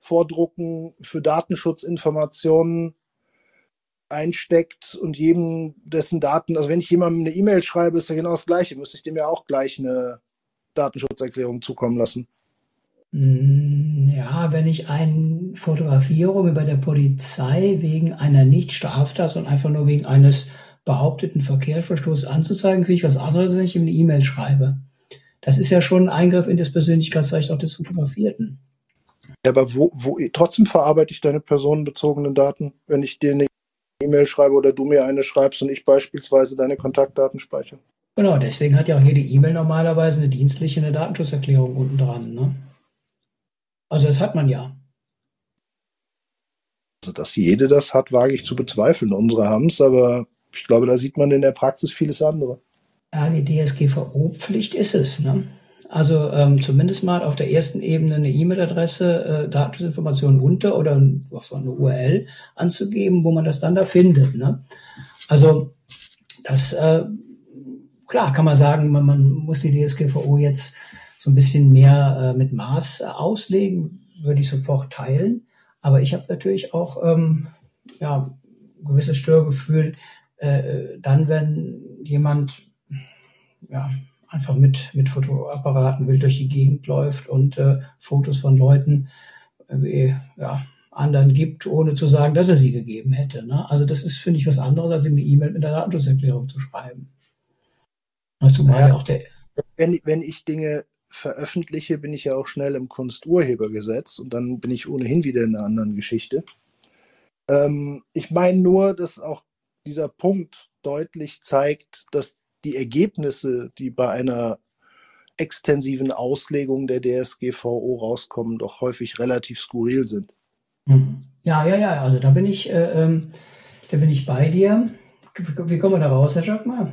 Vordrucken für Datenschutzinformationen einsteckt und jedem dessen Daten, also wenn ich jemandem eine E-Mail schreibe, ist ja genau das Gleiche, müsste ich dem ja auch gleich eine Datenschutzerklärung zukommen lassen. Hm, ja, wenn ich einen fotografiere, bei der Polizei wegen einer Nicht-Straftat und einfach nur wegen eines behaupteten Verkehrsverstoßes anzuzeigen, kriege ich was anderes, wenn ich ihm eine E-Mail schreibe. Das ist ja schon ein Eingriff in das Persönlichkeitsrecht auch des Fotografierten. Ja, aber wo, wo trotzdem verarbeite ich deine personenbezogenen Daten, wenn ich dir eine E-Mail schreibe oder du mir eine schreibst und ich beispielsweise deine Kontaktdaten speichere? Genau, deswegen hat ja auch jede E-Mail normalerweise eine dienstliche, eine Datenschutzerklärung unten dran. Ne? Also das hat man ja. Also, dass jede das hat, wage ich zu bezweifeln. Unsere haben es, aber ich glaube, da sieht man in der Praxis vieles andere. Ja, die DSGVO-Pflicht ist es. Ne? Also ähm, zumindest mal auf der ersten Ebene eine E-Mail-Adresse, äh, Datenschutzinformationen unter oder was eine URL anzugeben, wo man das dann da findet. Ne? Also das äh, klar kann man sagen, man, man muss die DSGVO jetzt so ein bisschen mehr äh, mit Maß äh, auslegen, würde ich sofort teilen. Aber ich habe natürlich auch ähm, ja, ein gewisses Störgefühl, äh, dann, wenn jemand ja, einfach mit, mit Fotoapparaten wild durch die Gegend läuft und äh, Fotos von Leuten äh, ja, anderen gibt, ohne zu sagen, dass er sie gegeben hätte. Ne? Also das ist, finde ich, was anderes, als ihm eine E-Mail mit einer Datenschutzerklärung zu schreiben. Zumal ja, auch der wenn, wenn ich Dinge veröffentliche, bin ich ja auch schnell im Kunsturhebergesetz und dann bin ich ohnehin wieder in einer anderen Geschichte. Ähm, ich meine nur, dass auch dieser Punkt deutlich zeigt, dass die Ergebnisse, die bei einer extensiven Auslegung der DSGVO rauskommen, doch häufig relativ skurril sind. Mhm. Ja, ja, ja, also da bin ich, äh, ähm, da bin ich bei dir. Wie kommen wir da raus, Herr Schockmar?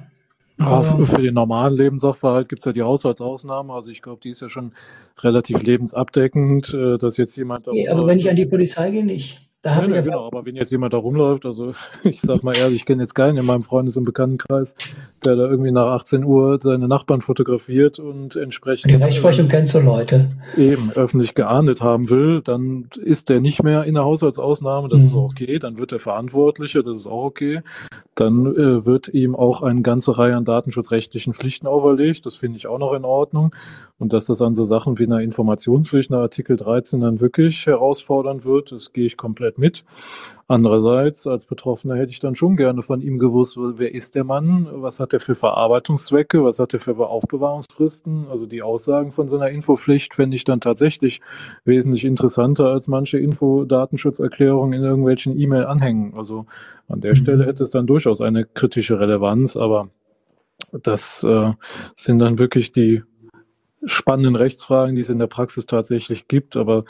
Ja, für den normalen Lebenssachverhalt gibt es ja die Haushaltsausnahme. Also ich glaube, die ist ja schon relativ lebensabdeckend, äh, dass jetzt jemand. Nee, aber wenn ich an die Polizei gehe, nicht. Da ja, ja, genau, aber wenn jetzt jemand da rumläuft, also ich sag mal ehrlich, ich kenne jetzt keinen in meinem Freundes- und Bekanntenkreis, der da irgendwie nach 18 Uhr seine Nachbarn fotografiert und entsprechend. Die Rechtsprechung kennst du Leute. Eben, öffentlich geahndet haben will, dann ist der nicht mehr in der Haushaltsausnahme, das mhm. ist auch okay, dann wird er Verantwortlicher, das ist auch okay. Dann äh, wird ihm auch eine ganze Reihe an datenschutzrechtlichen Pflichten auferlegt, das finde ich auch noch in Ordnung. Und dass das an so Sachen wie einer Informationspflicht nach Artikel 13 dann wirklich herausfordern wird, das gehe ich komplett mit. Andererseits, als Betroffener hätte ich dann schon gerne von ihm gewusst, wer ist der Mann, was hat er für Verarbeitungszwecke, was hat er für Aufbewahrungsfristen. Also die Aussagen von so einer Infopflicht fände ich dann tatsächlich wesentlich interessanter als manche Infodatenschutzerklärungen in irgendwelchen E-Mail-Anhängen. Also an der mhm. Stelle hätte es dann durchaus eine kritische Relevanz, aber das äh, sind dann wirklich die spannenden Rechtsfragen, die es in der Praxis tatsächlich gibt. Aber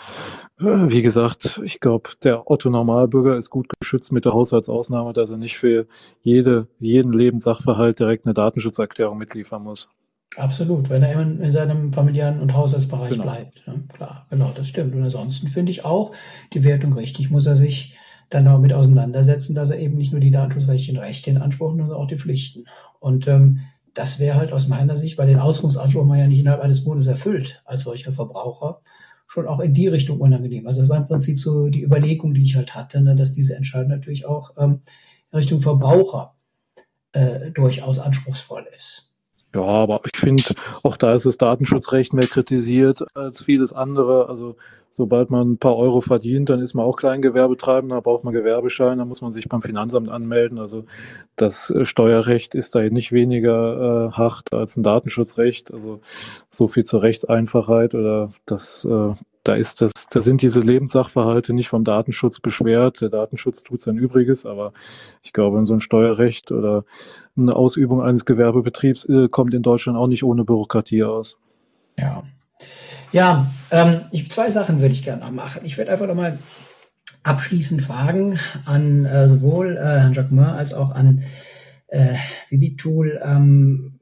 äh, wie gesagt, ich glaube, der Otto Normalbürger ist gut geschützt mit der Haushaltsausnahme, dass er nicht für jede, jeden Lebenssachverhalt direkt eine Datenschutzerklärung mitliefern muss. Absolut, wenn er in, in seinem familiären und Haushaltsbereich genau. bleibt. Ne? Klar, genau, das stimmt. Und ansonsten finde ich auch die Wertung richtig, muss er sich dann damit auseinandersetzen, dass er eben nicht nur die datenschutzrechtlichen Rechte in Anspruch nimmt, sondern auch die Pflichten. Und ähm, das wäre halt aus meiner Sicht, weil den Ausgangsanspruch man ja nicht innerhalb eines Monats erfüllt als solcher Verbraucher, schon auch in die Richtung unangenehm. Also das war im Prinzip so die Überlegung, die ich halt hatte, ne, dass diese Entscheidung natürlich auch ähm, in Richtung Verbraucher äh, durchaus anspruchsvoll ist. Ja, aber ich finde, auch da ist das Datenschutzrecht mehr kritisiert als vieles andere. Also sobald man ein paar Euro verdient, dann ist man auch Kleingewerbetreibender, braucht man Gewerbeschein, dann muss man sich beim Finanzamt anmelden. Also das äh, Steuerrecht ist da nicht weniger äh, hart als ein Datenschutzrecht. Also so viel zur Rechtseinfachheit oder das äh, da ist das, da sind diese Lebenssachverhalte nicht vom Datenschutz beschwert. Der Datenschutz tut sein Übriges, aber ich glaube, so ein Steuerrecht oder eine Ausübung eines Gewerbebetriebs äh, kommt in Deutschland auch nicht ohne Bürokratie aus. Ja. Ja, ähm, ich, zwei Sachen würde ich gerne noch machen. Ich würde einfach noch mal abschließend fragen an äh, sowohl äh, Herrn Jacquemin als auch an äh, Vibitool. Ähm,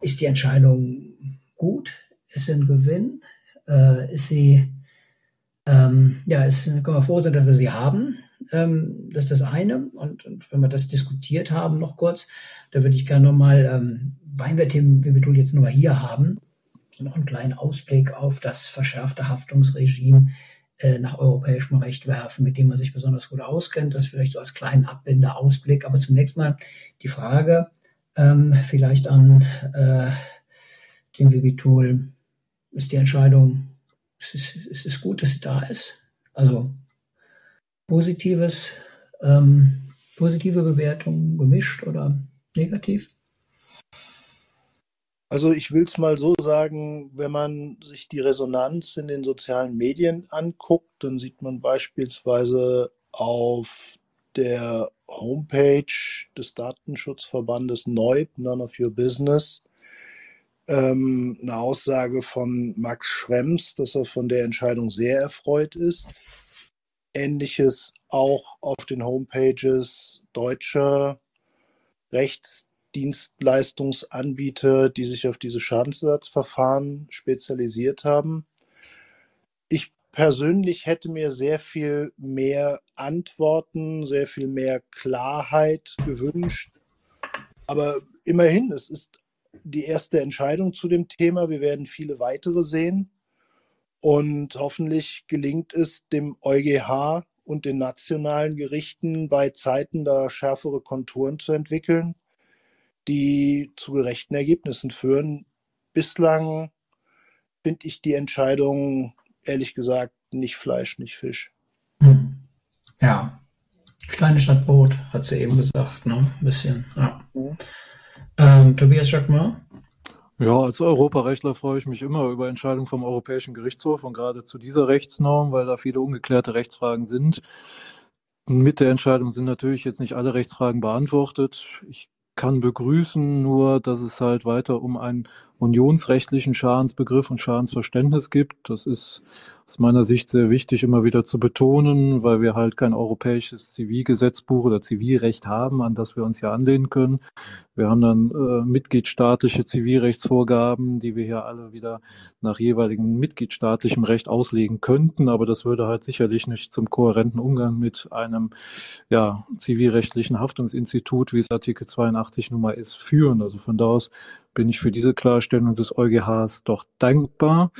ist die Entscheidung gut? Ist sie ein Gewinn? Äh, ist sie ähm, ja, es können wir froh sein, dass wir sie haben. Ähm, das ist das eine. Und, und, wenn wir das diskutiert haben, noch kurz, da würde ich gerne nochmal, ähm, weil wir wir jetzt nochmal hier haben, noch einen kleinen Ausblick auf das verschärfte Haftungsregime äh, nach europäischem Recht werfen, mit dem man sich besonders gut auskennt. Das vielleicht so als kleinen Abbinder, Ausblick. Aber zunächst mal die Frage, ähm, vielleicht an äh, den Vibitul, ist die Entscheidung es ist, es ist gut, dass sie da ist. Also positives, ähm, positive Bewertung gemischt oder negativ? Also ich will es mal so sagen, wenn man sich die Resonanz in den sozialen Medien anguckt, dann sieht man beispielsweise auf der Homepage des Datenschutzverbandes NEUB, None of Your Business, ähm, eine Aussage von Max Schrems, dass er von der Entscheidung sehr erfreut ist. Ähnliches auch auf den Homepages deutscher Rechtsdienstleistungsanbieter, die sich auf diese Schadensersatzverfahren spezialisiert haben. Ich persönlich hätte mir sehr viel mehr Antworten, sehr viel mehr Klarheit gewünscht. Aber immerhin, es ist die erste Entscheidung zu dem Thema. Wir werden viele weitere sehen. Und hoffentlich gelingt es dem EuGH und den nationalen Gerichten bei Zeiten da schärfere Konturen zu entwickeln, die zu gerechten Ergebnissen führen. Bislang finde ich die Entscheidung, ehrlich gesagt, nicht Fleisch, nicht Fisch. Hm. Ja, kleine Stadt Brot, hat sie eben gesagt, ne? Ein bisschen, ja. Mhm. Ähm, Tobias Jacquemin? Ja, als Europarechtler freue ich mich immer über Entscheidungen vom Europäischen Gerichtshof und gerade zu dieser Rechtsnorm, weil da viele ungeklärte Rechtsfragen sind. Mit der Entscheidung sind natürlich jetzt nicht alle Rechtsfragen beantwortet. Ich kann begrüßen nur, dass es halt weiter um einen unionsrechtlichen Schadensbegriff und Schadensverständnis gibt. Das ist aus meiner Sicht sehr wichtig, immer wieder zu betonen, weil wir halt kein europäisches Zivilgesetzbuch oder Zivilrecht haben, an das wir uns ja anlehnen können. Wir haben dann äh, mitgliedstaatliche Zivilrechtsvorgaben, die wir hier alle wieder nach jeweiligen mitgliedstaatlichem Recht auslegen könnten, aber das würde halt sicherlich nicht zum kohärenten Umgang mit einem ja, zivilrechtlichen Haftungsinstitut, wie es Artikel 82 nun mal ist, führen. Also von da aus bin ich für diese Klarstellung des EuGHs doch dankbar.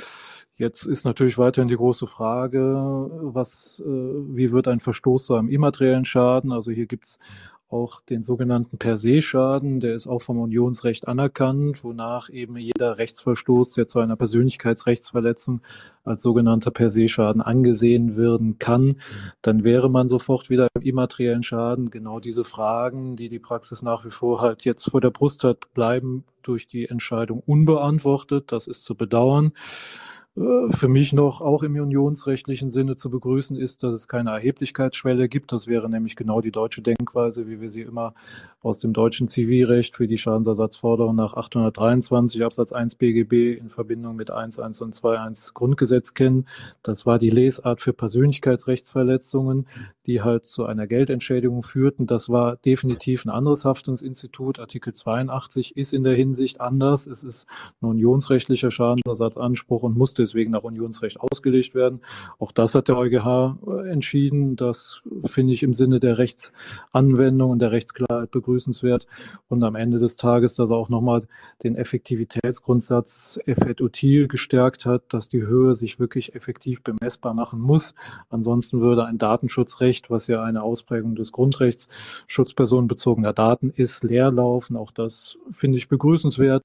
Jetzt ist natürlich weiterhin die große Frage, was, äh, wie wird ein Verstoß zu einem immateriellen Schaden? Also hier gibt es auch den sogenannten Per se Schaden, der ist auch vom Unionsrecht anerkannt, wonach eben jeder Rechtsverstoß, der zu einer Persönlichkeitsrechtsverletzung als sogenannter Per se Schaden angesehen werden kann, dann wäre man sofort wieder im immateriellen Schaden. Genau diese Fragen, die die Praxis nach wie vor halt jetzt vor der Brust hat, bleiben durch die Entscheidung unbeantwortet. Das ist zu bedauern. Äh, für mich noch auch im unionsrechtlichen Sinne zu begrüßen ist, dass es keine Erheblichkeitsschwelle gibt. Das wäre nämlich genau die deutsche Denkweise, wie wir sie immer aus dem deutschen Zivilrecht für die Schadensersatzforderung nach 823 Absatz 1 BGB in Verbindung mit 1.1 und 2.1 Grundgesetz kennen. Das war die Lesart für Persönlichkeitsrechtsverletzungen, die halt zu einer Geldentschädigung führten. Das war definitiv ein anderes Haftungsinstitut. Artikel 82 ist in der Hinsicht anders. Es ist ein unionsrechtlicher Schadensersatzanspruch und musste deswegen nach Unionsrecht ausgelegt werden. Auch das hat der EuGH äh, entschieden. Das finde ich im Sinne der Rechtsanwendung und der Rechtsklarheit begrüßenswert. Und am Ende des Tages, dass er auch nochmal den Effektivitätsgrundsatz effet util gestärkt hat, dass die Höhe sich wirklich effektiv bemessbar machen muss. Ansonsten würde ein Datenschutzrecht, was ja eine Ausprägung des Grundrechts schutzpersonenbezogener Daten ist, leerlaufen. Auch das finde ich begrüßenswert.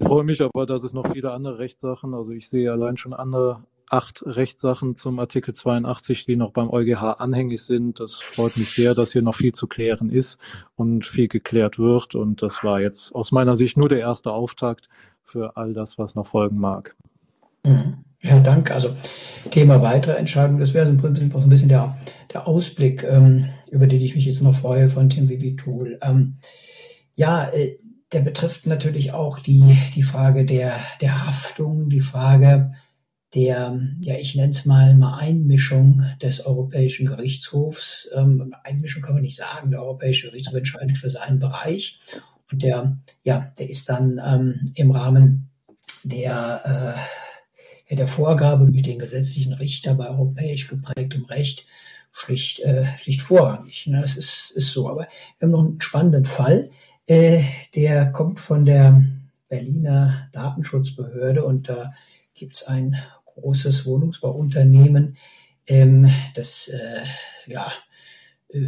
freue mich aber, dass es noch viele andere Rechtssachen, also ich sehe allein schon andere acht Rechtssachen zum Artikel 82, die noch beim EuGH anhängig sind. Das freut mich sehr, dass hier noch viel zu klären ist und viel geklärt wird. Und das war jetzt aus meiner Sicht nur der erste Auftakt für all das, was noch folgen mag. Mhm. Ja, danke. Also Thema weitere Entscheidungen, das wäre so ein bisschen der, der Ausblick, ähm, über den ich mich jetzt noch freue von Tim Vivitul. Ähm, ja, äh, der betrifft natürlich auch die, die Frage der, der Haftung, die Frage der, ja, ich nenne es mal, mal Einmischung des Europäischen Gerichtshofs. Ähm, Einmischung kann man nicht sagen. Der Europäische Gerichtshof entscheidet für seinen Bereich und der, ja, der ist dann ähm, im Rahmen der, äh, ja, der Vorgabe durch den gesetzlichen Richter bei europäisch geprägtem Recht schlicht, äh, schlicht vorrangig. Ne? Das ist, ist so. Aber wir haben noch einen spannenden Fall, äh, der kommt von der Berliner Datenschutzbehörde und da gibt es ein großes Wohnungsbauunternehmen, ähm, das äh, ja, äh,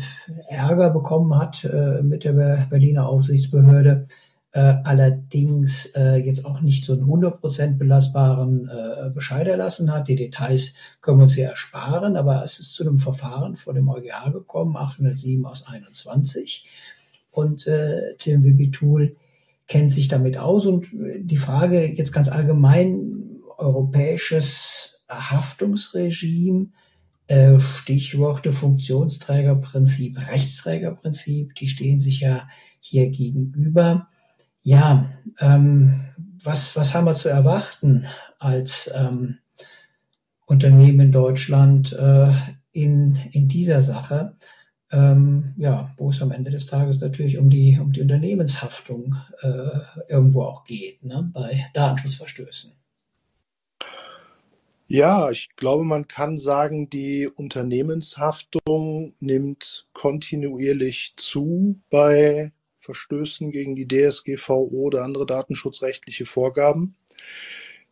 Ärger bekommen hat äh, mit der Berliner Aufsichtsbehörde, äh, allerdings äh, jetzt auch nicht so einen 100% belastbaren äh, Bescheid erlassen hat. Die Details können wir uns hier ersparen, aber es ist zu einem Verfahren vor dem EuGH gekommen, 807 aus 21. Und äh, Tim Wibitul kennt sich damit aus. Und die Frage jetzt ganz allgemein, europäisches Haftungsregime, äh, Stichworte Funktionsträgerprinzip, Rechtsträgerprinzip, die stehen sich ja hier gegenüber. Ja, ähm, was, was haben wir zu erwarten als ähm, Unternehmen in Deutschland äh, in, in dieser Sache? Ähm, ja, wo es am Ende des Tages natürlich um die, um die Unternehmenshaftung äh, irgendwo auch geht, ne, bei Datenschutzverstößen. Ja, ich glaube, man kann sagen, die Unternehmenshaftung nimmt kontinuierlich zu bei Verstößen gegen die DSGVO oder andere datenschutzrechtliche Vorgaben.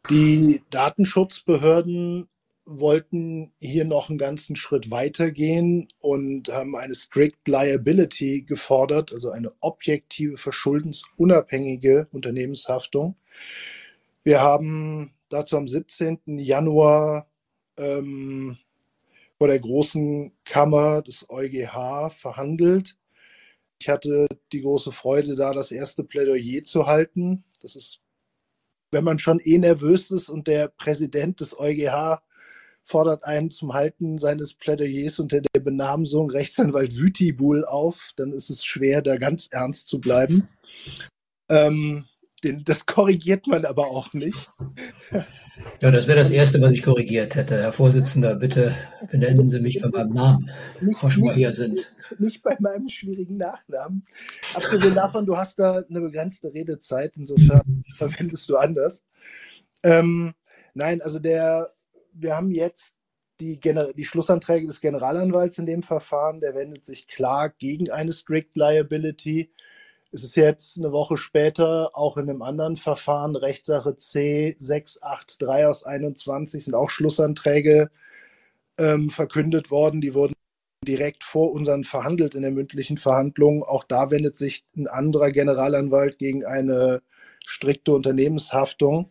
Die Datenschutzbehörden wollten hier noch einen ganzen Schritt weitergehen und haben eine Strict Liability gefordert, also eine objektive, verschuldensunabhängige Unternehmenshaftung. Wir haben dazu am 17. Januar ähm, vor der großen Kammer des EuGH verhandelt. Ich hatte die große Freude, da das erste Plädoyer zu halten. Das ist, wenn man schon eh nervös ist und der Präsident des EuGH fordert einen zum Halten seines Plädoyers unter der Benamsung Rechtsanwalt Wütibul auf, dann ist es schwer, da ganz ernst zu bleiben. Ähm, den, das korrigiert man aber auch nicht. Ja, das wäre das Erste, was ich korrigiert hätte. Herr Vorsitzender, bitte benennen Sie mich bei meinem Namen, nicht, mal hier sind. Nicht bei meinem schwierigen Nachnamen. Abgesehen davon, du hast da eine begrenzte Redezeit, insofern verwendest du anders. Ähm, nein, also der, wir haben jetzt die, die, Schlussanträge des Generalanwalts in dem Verfahren, der wendet sich klar gegen eine Strict Liability. Es ist jetzt eine Woche später auch in einem anderen Verfahren, Rechtssache C683 aus 21, sind auch Schlussanträge ähm, verkündet worden. Die wurden direkt vor unseren verhandelt in der mündlichen Verhandlung. Auch da wendet sich ein anderer Generalanwalt gegen eine strikte Unternehmenshaftung.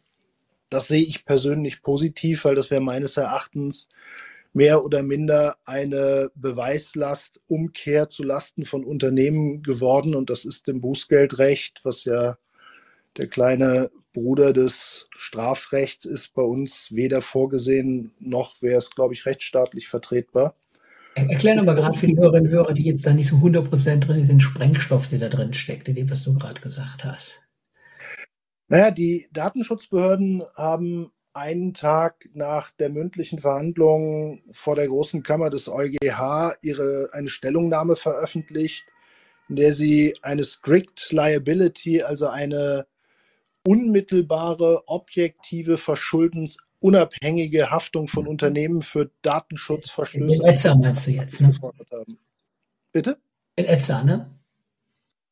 Das sehe ich persönlich positiv, weil das wäre meines Erachtens mehr oder minder eine Beweislastumkehr zu Lasten von Unternehmen geworden. Und das ist im Bußgeldrecht, was ja der kleine Bruder des Strafrechts ist, bei uns weder vorgesehen noch wäre es, glaube ich, rechtsstaatlich vertretbar. Erklär aber gerade für die Hörerinnen und Hörer, die jetzt da nicht so 100% drin sind, Sprengstoff, der da drin steckt, in dem, was du gerade gesagt hast. Naja, die Datenschutzbehörden haben einen Tag nach der mündlichen Verhandlung vor der großen Kammer des EuGH ihre, eine Stellungnahme veröffentlicht, in der sie eine strict liability, also eine unmittelbare, objektive, verschuldensunabhängige Haftung von Unternehmen für Datenschutzverstöße. In Etza meinst du jetzt, ne? Bitte? In Etza, ne?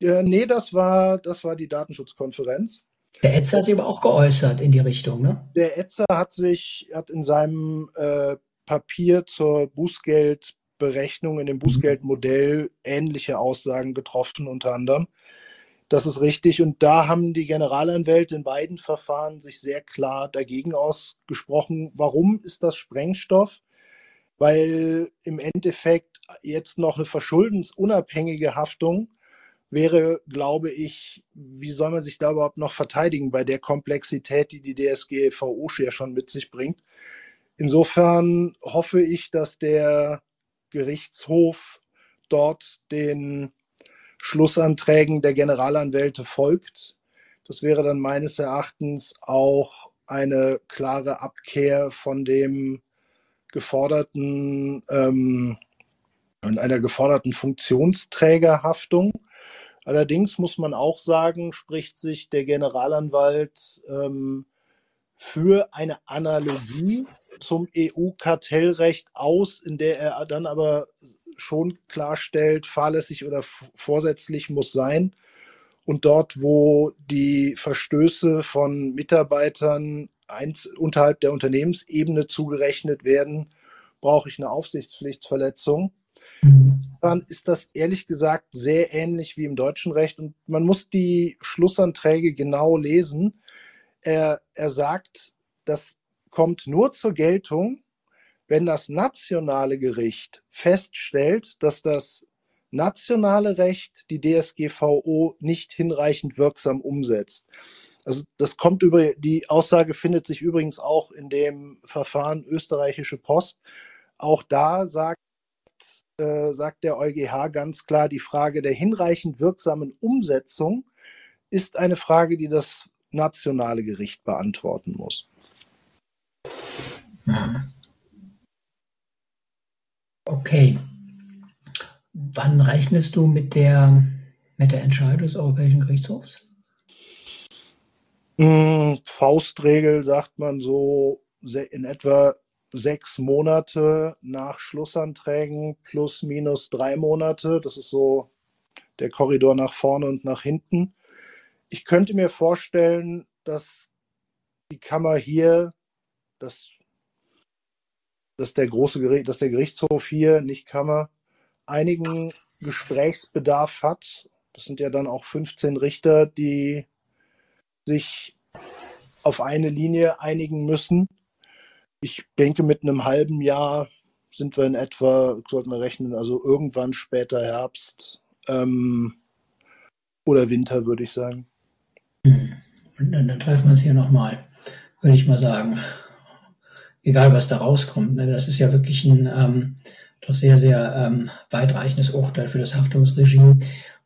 Ja, nee, das war, das war die Datenschutzkonferenz. Der Etzer hat sich aber auch geäußert in die Richtung, ne? Der Etzer hat sich, hat in seinem äh, Papier zur Bußgeldberechnung, in dem Bußgeldmodell ähnliche Aussagen getroffen, unter anderem. Das ist richtig. Und da haben die Generalanwälte in beiden Verfahren sich sehr klar dagegen ausgesprochen. Warum ist das Sprengstoff? Weil im Endeffekt jetzt noch eine verschuldensunabhängige Haftung wäre, glaube ich, wie soll man sich da überhaupt noch verteidigen bei der Komplexität, die die DSGVO ja schon mit sich bringt. Insofern hoffe ich, dass der Gerichtshof dort den Schlussanträgen der Generalanwälte folgt. Das wäre dann meines Erachtens auch eine klare Abkehr von dem geforderten ähm, einer geforderten Funktionsträgerhaftung. Allerdings muss man auch sagen, spricht sich der Generalanwalt ähm, für eine Analogie zum EU-Kartellrecht aus, in der er dann aber schon klarstellt, fahrlässig oder vorsätzlich muss sein. Und dort, wo die Verstöße von Mitarbeitern unterhalb der Unternehmensebene zugerechnet werden, brauche ich eine Aufsichtspflichtverletzung. Mhm. Dann ist das ehrlich gesagt sehr ähnlich wie im deutschen Recht und man muss die Schlussanträge genau lesen. Er, er sagt, das kommt nur zur Geltung, wenn das nationale Gericht feststellt, dass das nationale Recht die DSGVO nicht hinreichend wirksam umsetzt. Also das kommt über die Aussage findet sich übrigens auch in dem Verfahren österreichische Post. Auch da sagt, äh, sagt der EuGH ganz klar, die Frage der hinreichend wirksamen Umsetzung ist eine Frage, die das nationale Gericht beantworten muss. Mhm. Okay. Wann rechnest du mit der, mit der Entscheidung des Europäischen Gerichtshofs? Hm, Faustregel sagt man so in etwa sechs Monate nach Schlussanträgen plus minus drei Monate. Das ist so der Korridor nach vorne und nach hinten. Ich könnte mir vorstellen, dass die Kammer hier, das dass der große Gericht, dass der Gerichtshof hier, nicht Kammer, einigen Gesprächsbedarf hat. Das sind ja dann auch 15 Richter, die sich auf eine Linie einigen müssen. Ich denke, mit einem halben Jahr sind wir in etwa, sollten wir rechnen, also irgendwann später Herbst ähm, oder Winter, würde ich sagen. Und dann, dann treffen wir uns hier nochmal, würde ich mal sagen egal was da rauskommt. Ne? Das ist ja wirklich ein ähm, doch sehr, sehr ähm, weitreichendes Urteil für das Haftungsregime.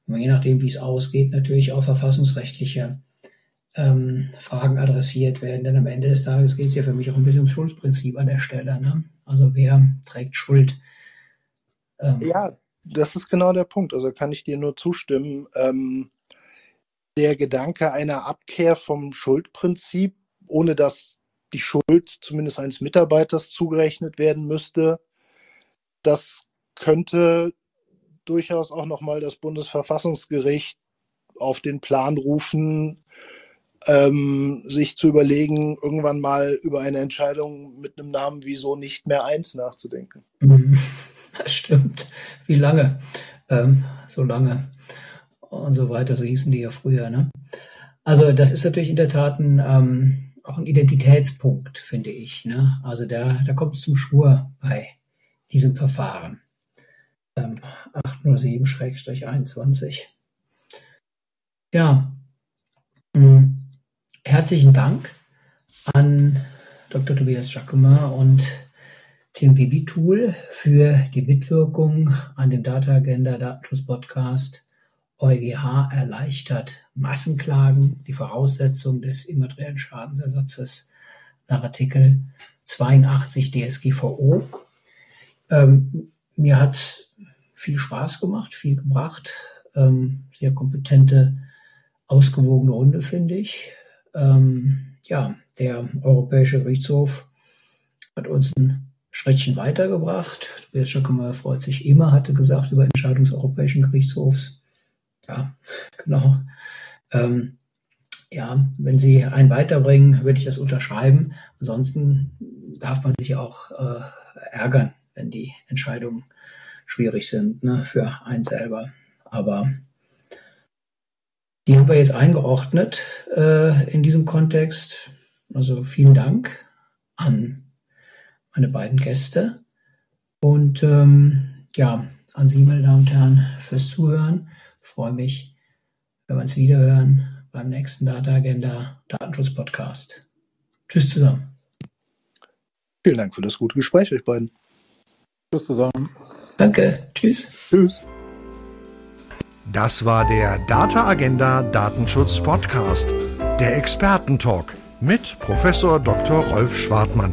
Und je nachdem, wie es ausgeht, natürlich auch verfassungsrechtliche ähm, Fragen adressiert werden. Denn am Ende des Tages geht es ja für mich auch ein bisschen ums Schuldprinzip an der Stelle. Ne? Also wer trägt Schuld? Ähm, ja, das ist genau der Punkt. Also kann ich dir nur zustimmen. Ähm, der Gedanke einer Abkehr vom Schuldprinzip, ohne dass die Schuld zumindest eines Mitarbeiters zugerechnet werden müsste. Das könnte durchaus auch nochmal das Bundesverfassungsgericht auf den Plan rufen, ähm, sich zu überlegen, irgendwann mal über eine Entscheidung mit einem Namen Wieso nicht mehr eins nachzudenken. Das stimmt. Wie lange? Ähm, so lange. Und so weiter, so hießen die ja früher. Ne? Also das ist natürlich in der Tat ein, ähm, auch ein Identitätspunkt, finde ich. Ne? Also da, da kommt es zum Schwur bei diesem Verfahren. Ähm, 807-21. Ja, ähm, herzlichen Dank an Dr. Tobias Jacquemin und Tim Vibitul für die Mitwirkung an dem Data Agenda Datenschutz Podcast EuGH erleichtert Massenklagen die Voraussetzung des immateriellen Schadensersatzes nach Artikel 82 DSGVO. Ähm, mir hat viel Spaß gemacht, viel gebracht. Ähm, sehr kompetente, ausgewogene Runde, finde ich. Ähm, ja, der Europäische Gerichtshof hat uns ein Schrittchen weitergebracht. Tobias Schöckemeyer freut sich immer, hatte gesagt, über Entscheidungen des Europäischen Gerichtshofs. Ja, genau. Ähm, ja, wenn Sie einen weiterbringen, würde ich das unterschreiben. Ansonsten darf man sich auch äh, ärgern, wenn die Entscheidungen schwierig sind ne, für einen selber. Aber Die haben wir jetzt eingeordnet äh, in diesem Kontext. Also vielen Dank an meine beiden Gäste und ähm, ja, an Sie, meine Damen und Herren, fürs Zuhören. Ich freue mich, wenn wir uns wiederhören beim nächsten Data Agenda Datenschutz Podcast. Tschüss zusammen. Vielen Dank für das gute Gespräch, euch beiden. Tschüss zusammen. Danke. Tschüss. Tschüss. Das war der Data Agenda Datenschutz Podcast, der Expertentalk mit Professor Dr. Rolf Schwartmann.